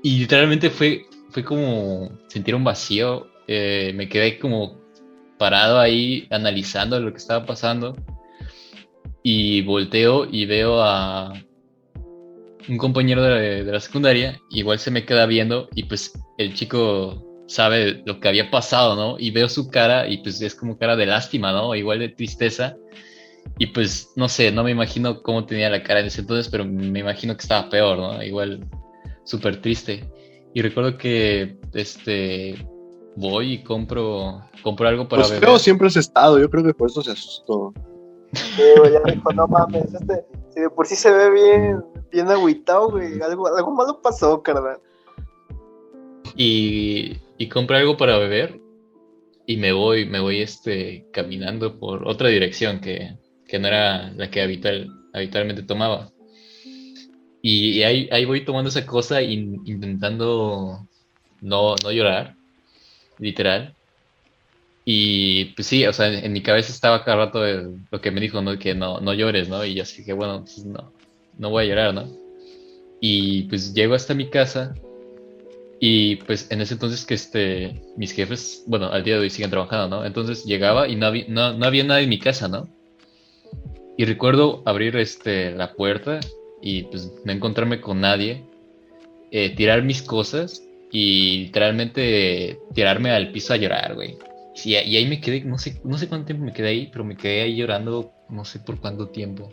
Y literalmente fue, fue como sentir un vacío, eh, me quedé como parado ahí analizando lo que estaba pasando y volteo y veo a un compañero de, de la secundaria, igual se me queda viendo y pues el chico sabe lo que había pasado, ¿no? Y veo su cara y pues es como cara de lástima, ¿no? Igual de tristeza. Y pues no sé, no me imagino cómo tenía la cara en ese entonces, pero me imagino que estaba peor, ¿no? Igual súper triste. Y recuerdo que este voy y compro compro algo para pues beber. siempre has estado, yo creo que por eso se asustó. Sí, ya dijo, no mames, este, si de por sí se ve bien, bien agüitado, güey, algo, algo malo pasó, carnal. y, y compré algo para beber y me voy, me voy este, caminando por otra dirección que, que no era la que habitual, habitualmente tomaba. Y, y ahí, ahí voy tomando esa cosa in- intentando no, no llorar, literal. Y pues sí, o sea, en, mi cabeza estaba cada rato lo que me dijo, ¿no? Que no, no llores, ¿no? Y yo así que, bueno, pues no, no voy a llorar, ¿no? Y pues llego hasta mi casa y pues en ese entonces que este, mis jefes, bueno, al día de hoy siguen trabajando, ¿no? Entonces llegaba y no había, no, no había nadie en mi casa, ¿no? Y recuerdo abrir este, la puerta y pues no encontrarme con nadie, eh, tirar mis cosas y literalmente tirarme al piso a llorar, güey y ahí me quedé, no sé, no sé cuánto tiempo me quedé ahí, pero me quedé ahí llorando, no sé por cuánto tiempo.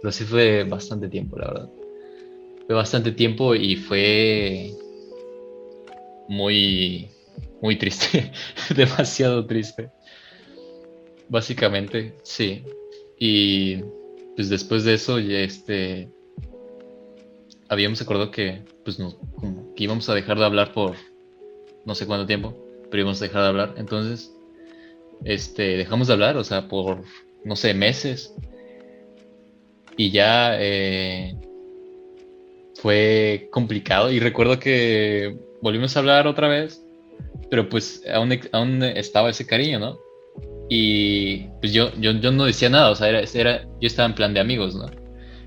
Pero sí fue bastante tiempo, la verdad. Fue bastante tiempo y fue muy, muy triste, demasiado triste. Básicamente, sí. Y pues después de eso, ya este, habíamos acordado que, pues, no, que íbamos a dejar de hablar por no sé cuánto tiempo pero íbamos a dejar de hablar. Entonces, este, dejamos de hablar, o sea, por, no sé, meses. Y ya eh, fue complicado. Y recuerdo que volvimos a hablar otra vez, pero pues aún, aún estaba ese cariño, ¿no? Y pues yo, yo, yo no decía nada, o sea, era, era, yo estaba en plan de amigos, ¿no?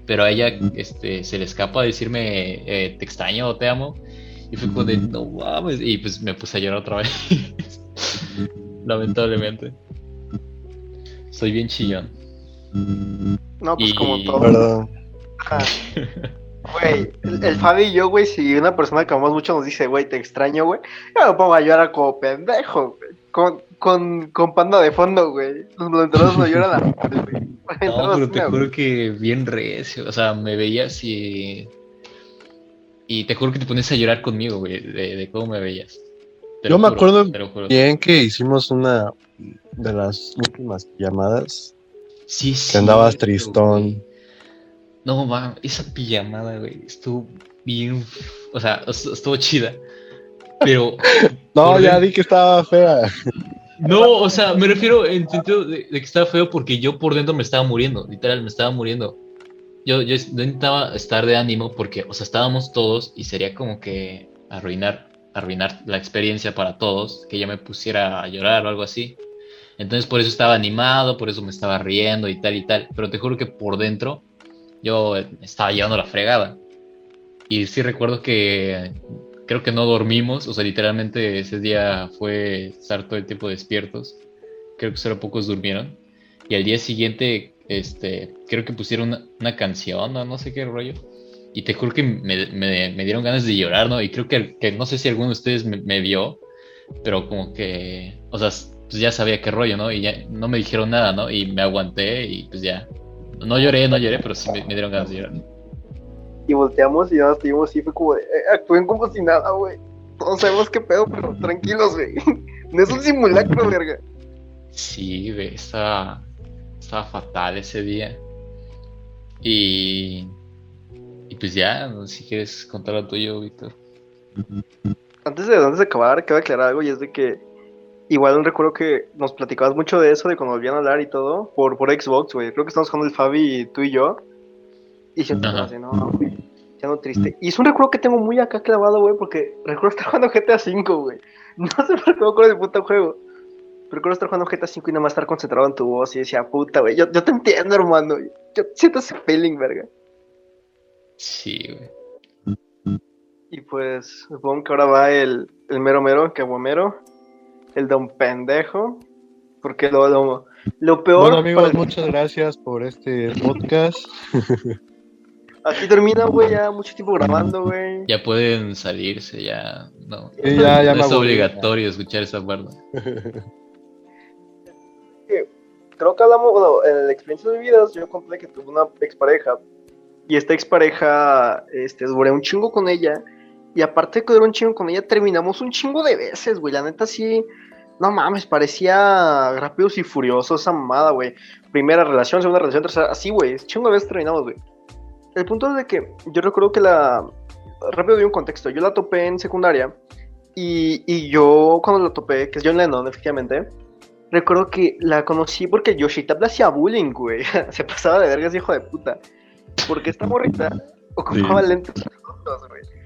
Pero a ella este, se le escapa decirme eh, te extraño o te amo. Y fue como de, no mames. Y pues me puse a llorar otra vez. Lamentablemente. Soy bien chillón. No, pues como todo. Güey, el, Fabi y yo, güey, si una persona que amamos mucho nos dice, güey, te extraño, güey, yo me pongo a llorar como pendejo, güey. Con, con, con panda de fondo, güey. Los entrados no lloran a güey. No, pero te juro que bien recio. O sea, me veía así y te juro que te pones a llorar conmigo, güey, de, cómo me veías. Yo me acuerdo bien que hicimos una de las últimas llamadas. Sí, sí. Que andabas tristón. No, va, esa pijamada, güey, estuvo bien. O sea, estuvo chida. Pero. no, ya di que estaba fea. No, o sea, me refiero en sentido de, de, que estaba feo porque yo por dentro me estaba muriendo, literal, me estaba muriendo yo, yo intentaba estar de ánimo porque, o sea, estábamos todos y sería como que arruinar, arruinar la experiencia para todos, que ya me pusiera a llorar o algo así. Entonces por eso estaba animado, por eso me estaba riendo y tal y tal. Pero te juro que por dentro yo estaba llevando la fregada. Y sí recuerdo que creo que no dormimos, o sea, literalmente ese día fue estar todo el tiempo despiertos. Creo que solo pocos durmieron. Y al día siguiente este, creo que pusieron una, canción o no sé qué rollo. Y te juro que me, me, dieron ganas de llorar, ¿no? Y creo que, que no sé si alguno de ustedes me, vio, pero como que, o sea, pues ya sabía qué rollo, ¿no? Y ya no me dijeron nada, ¿no? Y me aguanté y pues ya. No lloré, no lloré, pero sí me, dieron ganas de llorar. Y volteamos y nada, estuvimos así, fue como de, eh, actúen como si nada, güey. Todos sabemos qué pedo, pero tranquilos, güey. No es un simulacro, verga. Sí, güey, está estaba fatal ese día. Y, y pues ya, no sé si quieres contar lo tuyo, Víctor. Antes de, antes de acabar, quiero aclarar algo y es de que igual recuerdo que nos platicabas mucho de eso, de cuando volvían a hablar y todo, por, por Xbox, güey. Creo que estamos jugando el Fabi, tú y yo. Y siento así, no, güey. Ya no triste. Y es un recuerdo que tengo muy acá clavado, güey, porque recuerdo estar jugando GTA V, güey. No sé por qué me acuerdo del puto juego. Recuerdo estar jugando GTA 5 y nada más estar concentrado en tu voz y decía, puta, güey, yo, yo te entiendo, hermano. Yo siento ese feeling, verga. Sí, güey. Y pues, supongo que ahora va el, el mero mero, que mero, el don pendejo. Porque lo, lo, lo peor. Bueno, amigos, muchas gracias por este podcast. Aquí termina, güey, ya mucho tiempo grabando, güey. Ya pueden salirse, ya. No, ya, ya no es obligatorio escuchar esa parte. creo que hablamos, bueno, en la experiencia de vidas, yo conté que tuve una expareja. Y esta expareja, este, duré un chingo con ella. Y aparte de que duré un chingo con ella, terminamos un chingo de veces, güey. La neta sí, no mames, parecía rápidos y furiosos esa mamada, güey. Primera relación, segunda relación, tercera, así, güey. Chingo de veces terminamos, güey. El punto es de que yo recuerdo que la. Rápido doy un contexto. Yo la topé en secundaria. Y, y yo, cuando la topé, que es John Lennon, efectivamente Recuerdo que la conocí porque Yoshita le hacía bullying, güey. Se pasaba de vergas, hijo de puta. Porque esta morrita ocupaba lentes güey.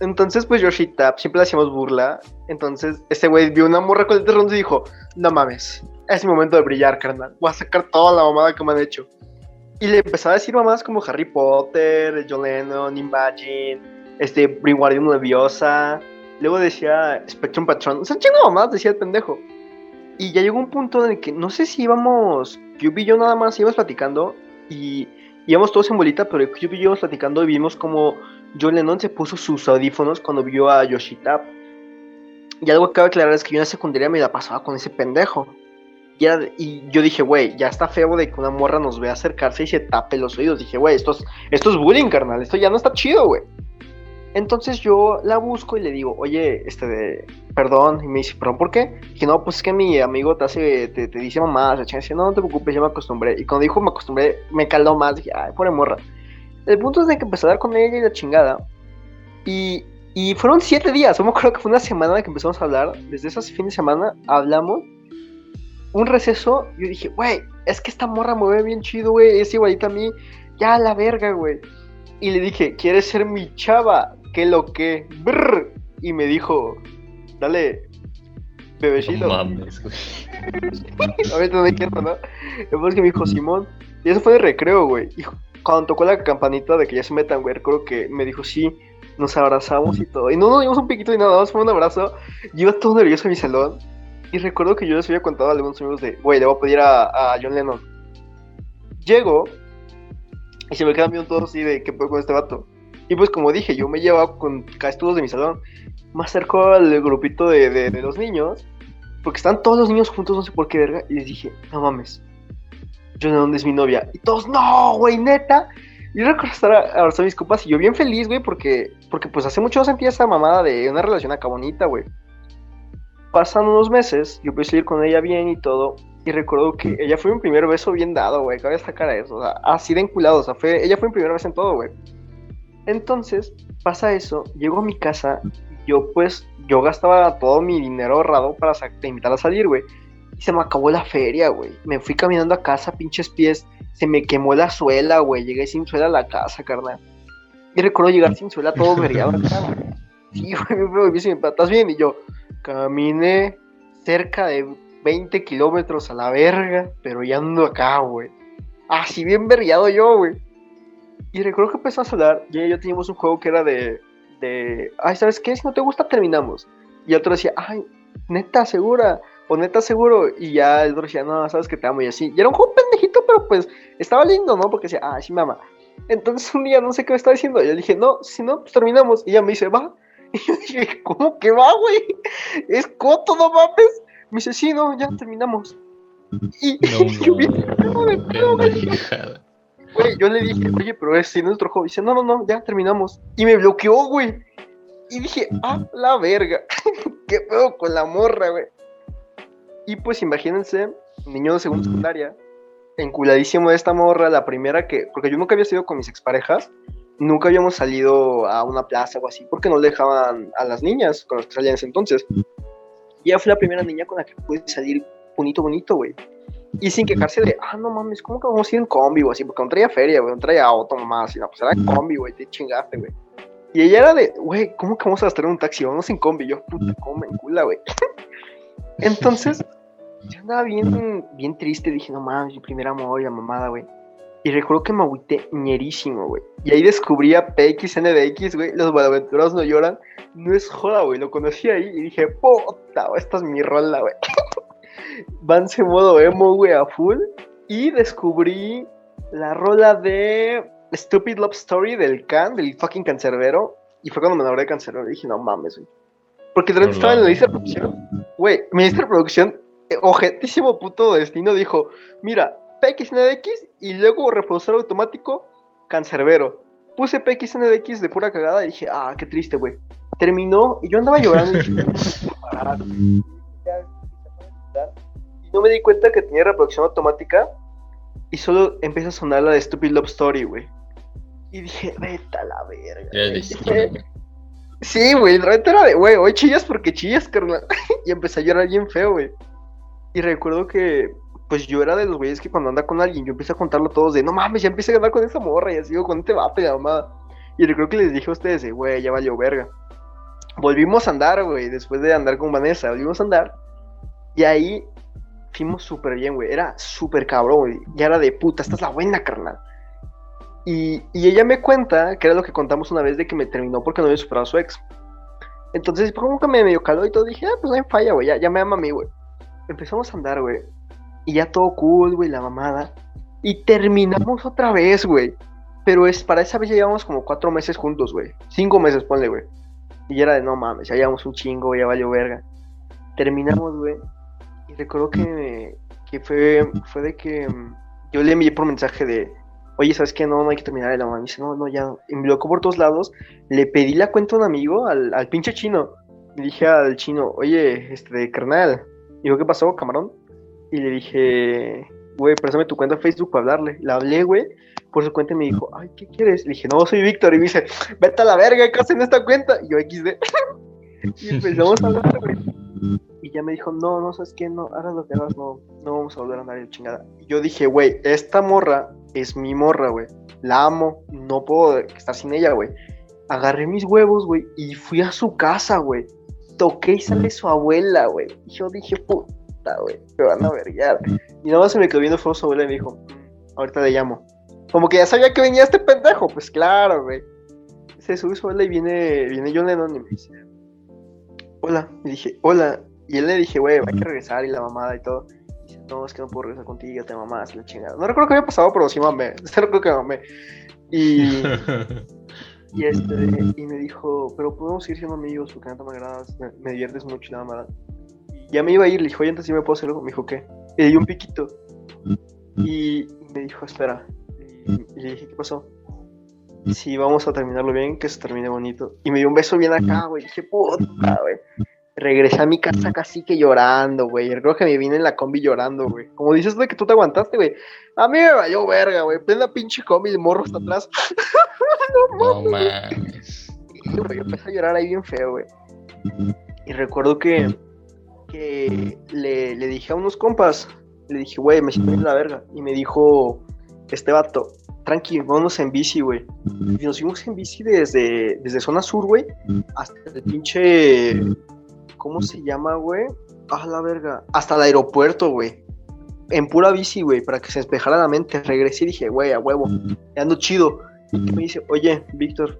Entonces, pues Yoshita, siempre le hacíamos burla. Entonces, ese güey vio una morra con el terrón y dijo: No mames, es mi momento de brillar, carnal. Voy a sacar toda la mamada que me han hecho. Y le empezaba a decir mamadas como Harry Potter, John Lennon, Imagine, este, Wingardium Leviosa. Luego decía Spectrum Patron. O sea, chingo mamadas decía el pendejo. Y ya llegó un punto en el que no sé si íbamos, Cube y yo nada más íbamos platicando y íbamos todos en bolita, pero Cube y yo íbamos platicando y vimos como John Lennon se puso sus audífonos cuando vio a Yoshita. Y algo que cabe aclarar es que yo en la secundaria me la pasaba con ese pendejo. Y, yo dije, güey, ya está feo de que una morra nos vea acercarse y se tape los oídos. Dije, güey, esto es, esto es bullying, carnal. Esto ya no está chido, güey. Entonces yo la busco y le digo, oye, este perdón. Y me dice, ¿perdón por qué? Dije, no, pues es que mi amigo te hace, te, dice. La chica dice, no, no te preocupes, ya me acostumbré. Y cuando dijo me acostumbré, me caló más. Dije, ay, pobre morra. El punto es de que empecé a dar con ella y la chingada. Y, y fueron siete días. Yo me acuerdo que fue una semana que empezamos a hablar. Desde ese fin de semana hablamos. Un receso. Yo dije, güey, es que esta morra me ve bien chido, güey. Es igualita a mí. Ya a la verga, güey. Y le dije, ¿quieres ser mi chava? ¿Qué lo que? Brr. Y me dijo, dale, bebecito. No mames, güey. Ahorita no hay tiempo, ¿no? Después que me dijo Simón. Y eso fue de recreo, güey. Cuando tocó la campanita de que ya se metan, güey, recuerdo que me dijo sí. Nos abrazamos y todo. Y no nos dimos un piquito y nada más, fue un abrazo. Yo iba todo nervioso en mi salón. Y recuerdo que yo les había contado a algunos amigos de, güey, le voy a pedir a, a John Lennon. Llego y se me quedan viendo todos así de qué puedo con este vato. Y pues como dije, yo me llevaba con todos de mi salón. Me acerco al grupito de, de, de los niños. Porque están todos los niños juntos, no sé por qué verga. Y les dije, no mames. John Lennon es mi novia. Y todos, no, güey, neta. Y yo recuerdo estar a- abrazando a mis copas y yo bien feliz, güey, porque, porque pues hace mucho no sentía esa mamada de una relación acá bonita, güey. Pasan unos meses, yo empecé a ir con ella bien y todo. Y recuerdo que ella fue mi primer beso bien dado, güey. Cabe destacar eso. O sea, así de enculado. O sea, fue, ella fue mi primera vez en todo, güey. Entonces, pasa eso. Llego a mi casa. Yo, pues, yo gastaba todo mi dinero ahorrado para invitarla a salir, güey. Y se me acabó la feria, güey. Me fui caminando a casa, pinches pies. Se me quemó la suela, güey. Llegué sin suela a la casa, carnal. Y recuerdo llegar sin suela todo güey. Sí, güey, me fue bien, ¿estás bien? Y yo caminé cerca de 20 kilómetros a la verga, pero ya ando acá, güey. Así bien vergueado yo, güey. Y recuerdo que empezamos a hablar, y yo teníamos un juego que era de, de, ay, ¿sabes qué? Si no te gusta, terminamos. Y otro decía, ay, neta, segura, o neta, seguro. Y ya el otro decía, no, sabes que te amo, y así. Y era un juego pendejito, pero pues estaba lindo, ¿no? Porque decía, ay, sí, mamá. Entonces un día no sé qué me estaba diciendo. Y yo le dije, no, si no, pues terminamos. Y ella me dice, va. Y yo dije, ¿cómo que va, güey? Es coto, no mames. Me dice, sí, no, ya terminamos. Y yo. Güey, yo le dije, oye, pero es si nuestro juego. Dice, no, no, no, ya terminamos. Y me bloqueó, güey. Y dije, ah, la verga. ¿Qué pedo con la morra, güey? Y pues imagínense, niño de segunda secundaria, enculadísimo de esta morra, la primera que. Porque yo nunca había sido con mis exparejas. Nunca habíamos salido a una plaza o así, porque no dejaban a las niñas con las que salían en ese entonces. Y ella fue la primera niña con la que pude salir bonito, bonito, güey. Y sin quejarse de, ah, no mames, ¿cómo que vamos a ir en combi, güey? Así, porque no traía feria, güey, no traía auto, mamá, así, no, pues era combi, güey, te chingaste, güey. Y ella era de, güey, ¿cómo que vamos a gastar en un taxi? Vamos en combi. Yo, puta, ¿cómo me encula, güey? Entonces, yo andaba bien, bien triste, dije, no mames, mi primer amor y la mamada, güey. Y recuerdo que me agüité ñerísimo, güey. Y ahí descubrí a PXNDX, güey, los malaventurados no lloran. No es joda, güey, lo conocí ahí y dije, puta, esta es mi rola, güey. Vance modo emo, güey, a full. Y descubrí la rola de Stupid Love Story del Can, del fucking cancerbero. Y fue cuando me enamoré de cancerbero. Y dije, no mames, güey. Porque de repente estaba en la lista de producción. Güey, mi lista de producción, objetísimo puto destino, dijo: Mira, PXNDX y luego reproductor automático, cancerbero. Puse PXNDX de pura cagada y dije: Ah, qué triste, güey. Terminó y yo andaba llorando. y y no me di cuenta que tenía reproducción automática y solo empieza a sonar la de Stupid Love Story, güey. Y dije, vete a la verga. El güey". destino, güey. Sí, güey, la neta era de, güey, hoy chillas porque chillas, carnal. y empecé a llorar bien feo, güey. Y recuerdo que, pues yo era de los güeyes que cuando anda con alguien, yo empiezo a contarlo todos de, no mames, ya empecé a andar con esa morra y así, o con este vato y la. Y recuerdo que les dije a ustedes, güey, ya valió verga. Volvimos a andar, güey, después de andar con Vanessa, volvimos a andar. Y ahí fuimos súper bien, güey. Era súper cabrón, güey. Ya era de puta, esta es la buena, carnal. Y, y ella me cuenta, que era lo que contamos una vez, de que me terminó porque no había superado a su ex. Entonces, como que me medio caló y todo, dije, ah, pues no hay falla, güey, ya, ya me ama a mí, güey. Empezamos a andar, güey. Y ya todo cool, güey, la mamada. Y terminamos otra vez, güey. Pero es, para esa vez ya llevamos como cuatro meses juntos, güey. Cinco meses, ponle, güey. Y era de, no mames, ya llevamos un chingo, ya valió verga. Terminamos, güey. Y recuerdo que, que fue, fue de que mm, yo le envié por mensaje de, oye, ¿sabes qué? No, no hay que terminar. Y la mamá me dice, no, no, ya. Y me bloqueó por todos lados. Le pedí la cuenta a un amigo, al, al pinche chino. Le dije al chino, oye, este, carnal. Digo, ¿qué pasó, camarón? Y le dije, güey, préstame tu cuenta de Facebook para hablarle. La hablé, güey, por su cuenta y me dijo, ay, ¿qué quieres? Le dije, no, soy Víctor. Y me dice, vete a la verga, ¿qué hacen esta cuenta? Y yo, XD. y empezamos a hablar, güey. Y ya me dijo, no, no, ¿sabes qué? No, hagas lo que hagas, no, no vamos a volver a andar de chingada. Y yo dije, güey, esta morra es mi morra, güey. La amo, no puedo estar sin ella, güey. Agarré mis huevos, güey, y fui a su casa, güey. Toqué y sale su abuela, güey. Y yo dije, puta, güey, me van a verguiar. Y nada más se me quedó viendo fue su abuela y me dijo, "Mm, ahorita le llamo. Como que ya sabía que venía este pendejo, pues claro, güey. Se sube su abuela y viene, viene John Lennon y me dice, hola. Y dije, hola. Y él le dije, güey, hay que regresar y la mamada y todo. Y dice, no, es que no puedo regresar contigo, ya te mamás, la chingada. No recuerdo qué había pasado, pero sí mamé. Sí recuerdo que mamé. Y, y, este, y me dijo, pero podemos seguir siendo amigos porque neta me agradas, me, me diviertes mucho y la mamada. Y ya me iba a ir, le dije, oye, antes sí me puedo hacer algo. Me dijo, ¿qué? Y le di un piquito. Y, y me dijo, espera. Y, y le dije, ¿qué pasó? Sí, vamos a terminarlo bien, que se termine bonito. Y me dio un beso bien acá, güey. Dije, puta, güey. Regresé a mi casa casi que llorando, güey. Creo que me vine en la combi llorando, güey. Como dices, güey, que tú te aguantaste, güey. A mí me valió verga, güey. Plena pinche combi, el morro hasta atrás. No mames. Y, güey, yo empecé a llorar ahí bien feo, güey. Y recuerdo que, que le, le dije a unos compas, le dije, güey, me siento bien la verga. Y me dijo, este vato, tranqui, vámonos en bici, güey. Y nos fuimos en bici desde, desde zona sur, güey, hasta el pinche. ¿Cómo se llama, güey? Ah, la verga. Hasta el aeropuerto, güey. En pura bici, güey, para que se despejara la mente. Regresé y dije, güey, a huevo, ya ando chido. Y me dice, oye, Víctor,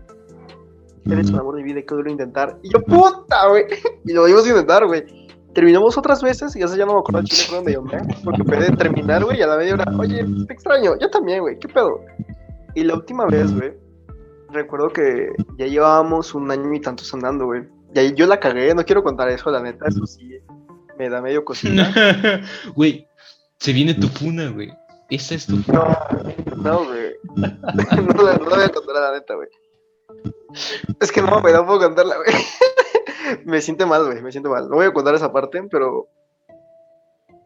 eres el amor de vida, que a intentar. Y yo, puta, güey. Y lo volvimos a intentar, güey. Terminamos otras veces y ya ya no me acuerdo de chile dónde yo me porque en vez de terminar, güey, a la media hora, oye, te extraño, yo también, güey, ¿qué pedo? Y la última vez, güey, recuerdo que ya llevábamos un año y tantos andando, güey. Y ahí yo la cagué, no quiero contar eso, la neta, eso sí, me da medio cosita. Güey, se viene tu funa, güey. Esa es tu funa. No, no, güey. No, la- no la voy a contar la neta, güey. Es que no, güey, no puedo contarla, güey. Me siente mal, güey, me siento mal. No voy a contar esa parte, pero...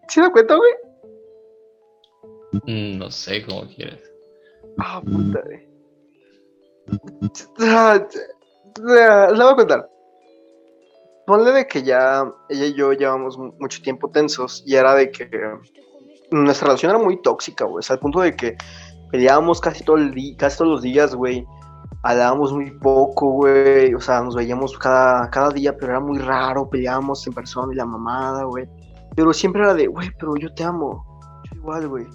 ¿Sí la cuento, güey? Mm, No sé cómo quieras. Ah, puta, güey. Ah, la voy a contar. Ponle de que ya ella y yo llevamos mu- mucho tiempo tensos y era de que nuestra relación era muy tóxica, güey. Al punto de que peleábamos casi, todo el di- casi todos los días, güey. Hablábamos muy poco, güey. O sea, nos veíamos cada, cada día, pero era muy raro. Peleábamos en persona y la mamada, güey. Pero siempre era de, güey, pero yo te amo. Yo igual, güey.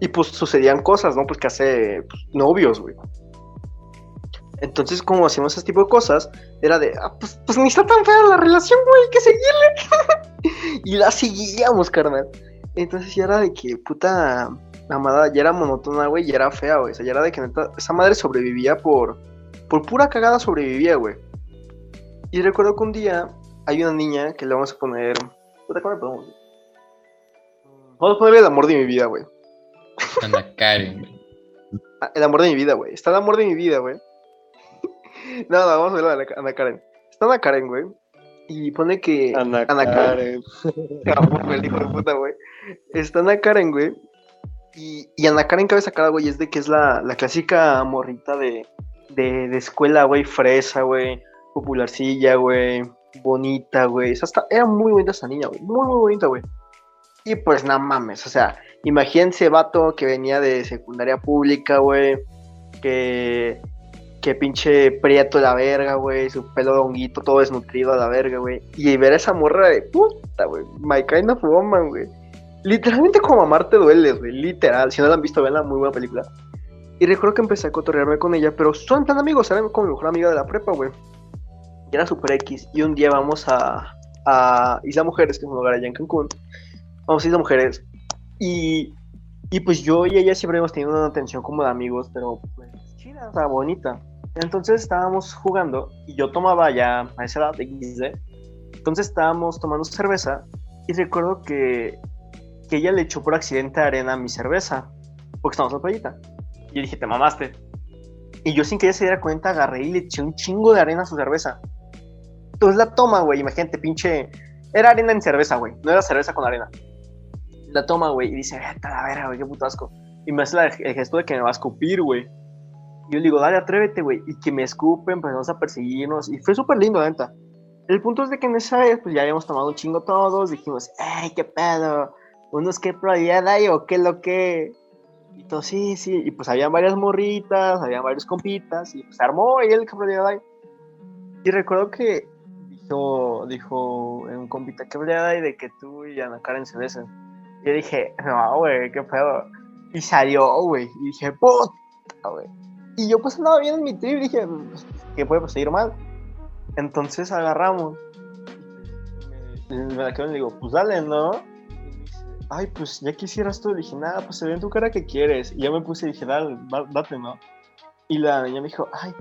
Y pues sucedían cosas, ¿no? Pues que hace pues, novios, güey. Entonces, como hacíamos ese tipo de cosas, era de, ah, pues, pues ni está tan fea la relación, güey, que seguirle. y la seguíamos, carnal. Entonces ya era de que, puta, amada, ya era monótona, güey, ya era fea, güey. O sea, ya era de que neta, esa madre sobrevivía por, por pura cagada sobrevivía, güey. Y recuerdo que un día hay una niña que le vamos a poner, puta, ¿cómo le podemos? Vamos a ponerle el amor de mi vida, güey. Ana Karen, güey. Ah, El amor de mi vida, güey. Está el amor de mi vida, güey. No, no, vamos a ver a Ana- Ana Karen. Está Ana Karen, güey. Y pone que. Ana Ana Karen. Cabrón, güey, el hijo de puta, güey. Está Ana Karen, güey. Y, y Ana Karen cabe sacar, güey, es de que es la, la clásica morrita de, de, de escuela, güey, fresa, güey. Popularcilla, güey. Bonita, güey. O sea, era muy bonita esa niña, güey. Muy, muy bonita, güey. Y pues, no mames, o sea, imagínense, vato, que venía de secundaria pública, güey. Que, que pinche prieto de la verga, güey, su pelo de honguito todo desnutrido a la verga, güey. Y ver a esa morra de puta, güey, my kind of woman, güey. Literalmente como amar te dueles, güey, literal. Si no la han visto, la muy buena película. Y recuerdo que empecé a cotorrearme con ella, pero son tan amigos, ¿saben? Como mi mejor amiga de la prepa, güey. Y era super X. Y un día vamos a, a Isla Mujeres, que es un lugar allá en Cancún. Vamos a Isla Mujeres. Y, y pues yo y ella siempre hemos tenido una atención como de amigos, pero pues chida, o sea, bonita. Entonces estábamos jugando y yo tomaba ya a esa edad de XD. Entonces estábamos tomando cerveza y recuerdo que, que ella le echó por accidente arena a mi cerveza, porque estábamos en la playita. Y yo dije, te mamaste. Y yo sin que ella se diera cuenta agarré y le eché un chingo de arena a su cerveza. Entonces la toma, güey, imagínate, pinche... Era arena en cerveza, güey, no era cerveza con arena. La toma, güey, y dice, vete a la verga, güey, qué puto asco. Y me hace el gesto de que me va a escupir, güey. Yo le digo, dale, atrévete, güey. Y que me escupen, pues vamos a perseguirnos. Y fue súper lindo, neta. El punto es de que en esa vez, pues ya habíamos tomado un chingo todos. Dijimos, ¡ay, qué pedo! ¿Unos qué probabilidad hay o qué lo que? Y todo, sí, sí. Y pues habían varias morritas, habían varios compitas. Y pues armó y el qué probabilidad hay. Y recuerdo que dijo, dijo un compita, ¿qué probabilidad hay de que tú y Ana Karen se besen? Yo dije, no, güey, qué pedo. Y salió, güey. Y dije, puta, güey. Y yo pues andaba bien en mi trip, dije, ¿qué puede seguir mal? Entonces agarramos. Me, me la quedo y le digo, pues dale, ¿no? Y dice, ay, pues ya quisieras tú. Le dije, nada, pues se ve en tu cara que quieres. Y ya me puse y dije, dale, date, ¿no? Y la niña me dijo, ay,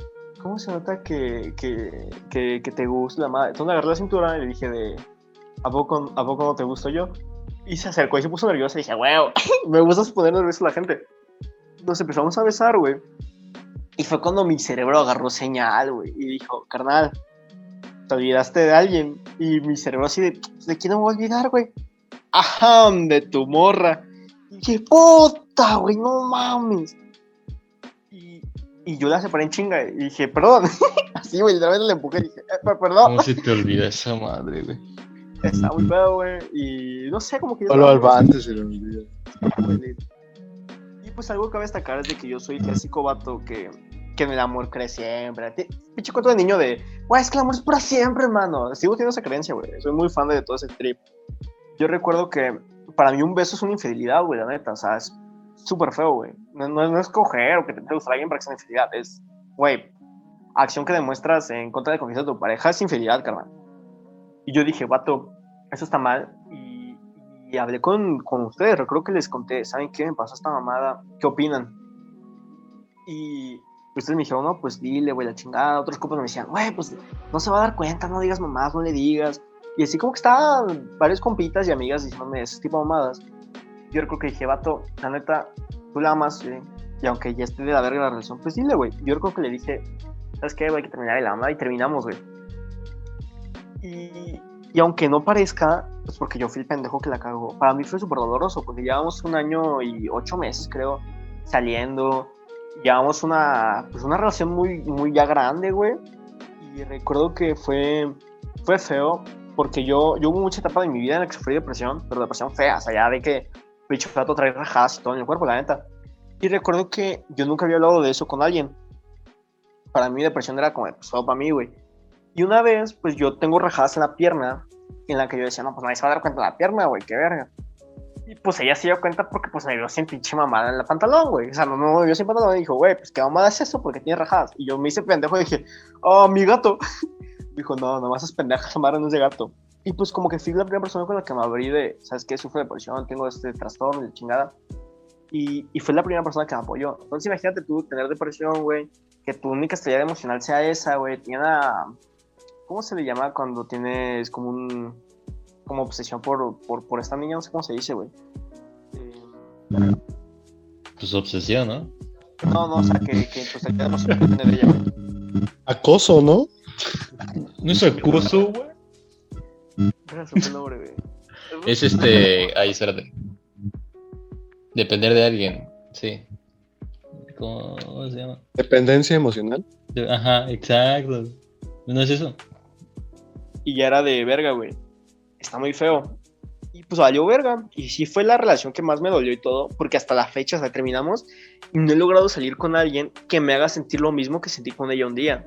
¿cómo se nota que, que, que, que te gusta la madre? Entonces agarré la cintura y le dije de, ¿a poco, ¿a poco no te gusto yo? Y se acercó y se puso nerviosa y dije, wow, me gusta poner nervioso a la gente. Nos empezamos a besar, güey. Y fue cuando mi cerebro agarró señal, güey, y dijo, carnal, te olvidaste de alguien. Y mi cerebro así de, ¿de quién me voy a olvidar, güey? Ajá, de tu morra. Y dije, puta, güey, no mames. Y, y yo la separé en chinga y dije, perdón. así, güey, literalmente le empujé y dije, eh, perdón. ¿Cómo se te olvida esa madre, güey? Está muy feo, güey. Y no sé, como que... Solo al antes se le olvida. Pues algo que cabe destacar es de que yo soy el clásico vato que, que el amor cree siempre. Pinche cuento de niño de, güey, es que el amor es para siempre, hermano. Sigo teniendo esa creencia, güey. Soy muy fan de todo ese trip. Yo recuerdo que para mí un beso es una infidelidad, güey, la neta. O sea, es súper feo, güey. No, no, no, es coger o que te, gusta alguien para que sea infidelidad. Es, güey, acción que demuestras en contra de confianza de tu pareja es infidelidad, carnal. Y yo dije, vato, eso está mal. Y, y hablé con, con ustedes, recuerdo que les conté, ¿saben qué me pasó esta mamada? ¿Qué opinan? Y ustedes me dijeron, no, pues dile, güey, la chingada. Otros compas me decían, güey, pues no se va a dar cuenta, no digas mamás, no le digas. Y así como que estaban varios compitas y amigas diciéndome ese tipo de mamadas. Yo recuerdo que dije, vato, la neta, tú la amas, güey. Y aunque ya esté de la verga la relación, pues dile, güey. Yo recuerdo que le dije, ¿sabes qué? Güey, hay que terminar el ama y terminamos, güey. Y, y aunque no parezca, pues porque yo fui el pendejo que la cagó, para mí fue súper doloroso, porque llevamos un año y ocho meses, creo, saliendo. Llevamos una, pues una relación muy, muy ya grande, güey. Y recuerdo que fue, fue feo, porque yo, yo hubo mucha etapa de mi vida en la que sufrí depresión, pero depresión fea, o sea, ya de que bicho trato traer rajadas y todo en el cuerpo, la neta. Y recuerdo que yo nunca había hablado de eso con alguien. Para mí depresión era como, pues todo para mí, güey. Y una vez, pues yo tengo rajadas en la pierna, en la que yo decía, no, pues nadie se va a dar cuenta de la pierna, güey, qué verga. Y pues ella se dio cuenta porque pues me vio sin pinche mamada en el pantalón, güey. O sea, no, me vio sin pantalón y dijo, güey, pues qué mamada es eso porque tiene rajadas. Y yo me hice pendejo y dije, oh, mi gato. dijo, no, nomás es pendeja, esa madre no es de gato. Y pues como que fui la primera persona con la que me abrí de, ¿sabes qué? Sufro de depresión, tengo este trastorno de chingada. Y, y fue la primera persona que me apoyó. Entonces imagínate tú tener depresión, güey, que tu única estrella emocional sea esa, güey. Tiene una... ¿Cómo se le llama cuando tienes como un... como obsesión por, por, por esta niña? No sé cómo se dice, güey. Eh, Pues obsesión, ¿no? no, no, o sea, que, que emocional depende de ella, güey. Acoso, ¿no? No es acoso, güey. Era su nombre, güey. Es este. Ahí, espérate. Depender de alguien, sí. ¿Cómo se llama? Dependencia emocional. Ajá, exacto. ¿No es eso? Y ya era de verga, güey. Está muy feo. Y pues valió verga. Y sí fue la relación que más me dolió y todo, porque hasta la fecha hasta terminamos y no he logrado salir con alguien que me haga sentir lo mismo que sentí con ella un día.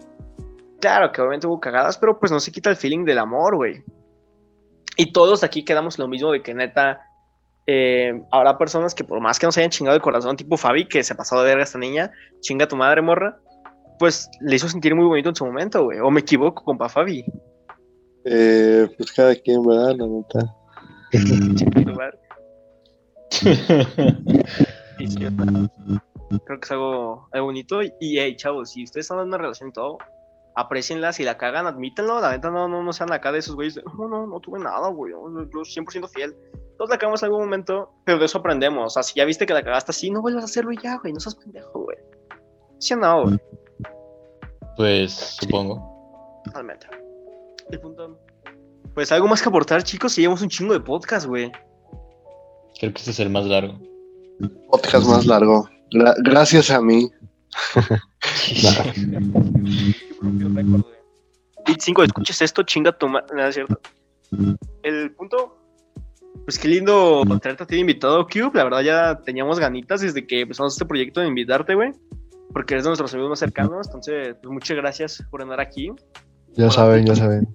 Claro que obviamente hubo cagadas, pero pues no se quita el feeling del amor, güey. Y todos aquí quedamos lo mismo de que neta, eh, habrá personas que por más que nos hayan chingado el corazón, tipo Fabi, que se ha pasado de verga esta niña, chinga tu madre, morra, pues le hizo sentir muy bonito en su momento, güey. O me equivoco, compa Fabi. Eh, pues cada quien, ¿verdad? La neta. Sí, creo que es algo, algo bonito. Y, hey, chavos, si ustedes están en una relación y todo, aprecienla. Si la cagan, admítanlo. La neta, no, no, no sean acá de esos güeyes. No, no, no tuve nada, güey. Yo, yo 100% fiel. Todos la cagamos en algún momento, pero de eso aprendemos. O sea, si ya viste que la cagaste así, no vuelvas a hacerlo y ya, güey. No seas pendejo, güey. Sí o no, güey. Pues supongo. Totalmente. El punto. Pues algo más que aportar, chicos. Si llevamos un chingo de podcast, güey. Creo que este es el más largo. Podcast más largo. Gra- gracias a mí. Beat 5, escuches esto, chinga tu madre. Nada, es cierto. El punto. Pues qué lindo traerte a ti de invitado, Cube. La verdad, ya teníamos ganitas desde que empezamos este proyecto de invitarte, güey. Porque eres de nuestros amigos más cercanos. Entonces, pues muchas gracias por andar aquí. Ya saben, ya saben.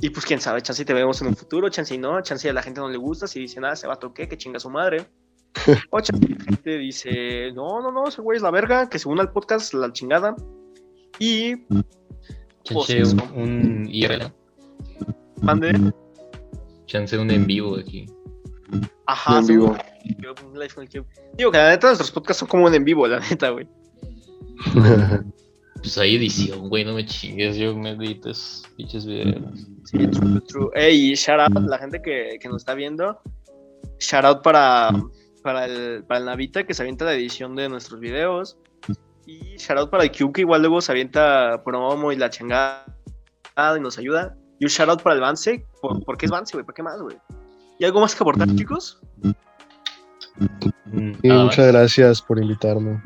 Y pues quién sabe, chance y te vemos en un futuro, chance y no, chance a la gente no le gusta, si dice nada, se va a toque, que chinga su madre. O chance la gente dice, no, no, no, ese güey es la verga, que se una al podcast, la chingada. Y Chance Pues, un, un IRL. mande, Chance un en vivo aquí. ajá, En vivo. yo, un live con el Cube. Digo que la neta nuestros podcasts son como un en vivo, la neta, güey. Pues hay edición, güey, no me chingues, yo me edito esos pinches videos. Sí, true, true. Ey, shout out a la gente que, que nos está viendo. Shout out para, para, el, para el Navita que se avienta la edición de nuestros videos. Y shout out para el Q que igual luego se avienta promo y la chingada y nos ayuda. Y un shout out para el Vance. ¿Por, por qué es Vance, güey? ¿Por qué más, güey? ¿Y algo más que aportar, chicos? Mm, Y nada muchas gracias por invitarme.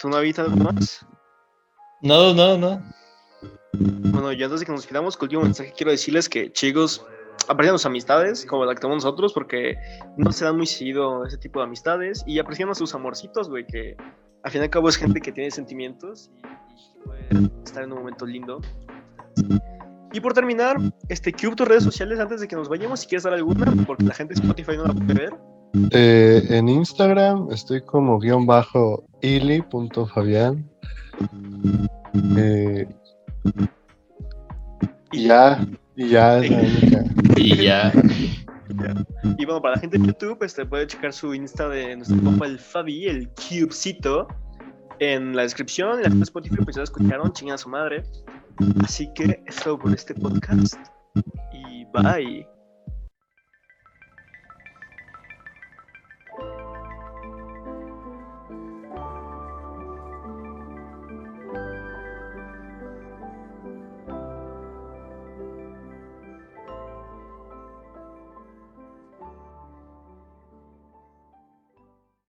¿Tú, Navita, algo más? No, no, no. Bueno, yo antes de que nos quedamos, con el último mensaje quiero decirles que, chicos, aprecien sus amistades, como la que tenemos nosotros, porque no se dan muy seguido ese tipo de amistades, y aprecien a sus amorcitos, güey, que al fin y al cabo es gente que tiene sentimientos y, y puede estar en un momento lindo. Y por terminar, este Cube, tus redes sociales antes de que nos vayamos, si quieres dar alguna, porque la gente de Spotify no la puede ver. Eh, en Instagram estoy como guion bajo ili.fabián. Eh, y ya, y ya es la única. Y ya. Y bueno, para la gente de YouTube, este puede checar su Insta de nuestro compa el Fabi, el Cubecito, en la descripción. La gente de Spotify, pues ya lo escucharon, chingan a su madre. Así que es todo por este podcast. Y bye.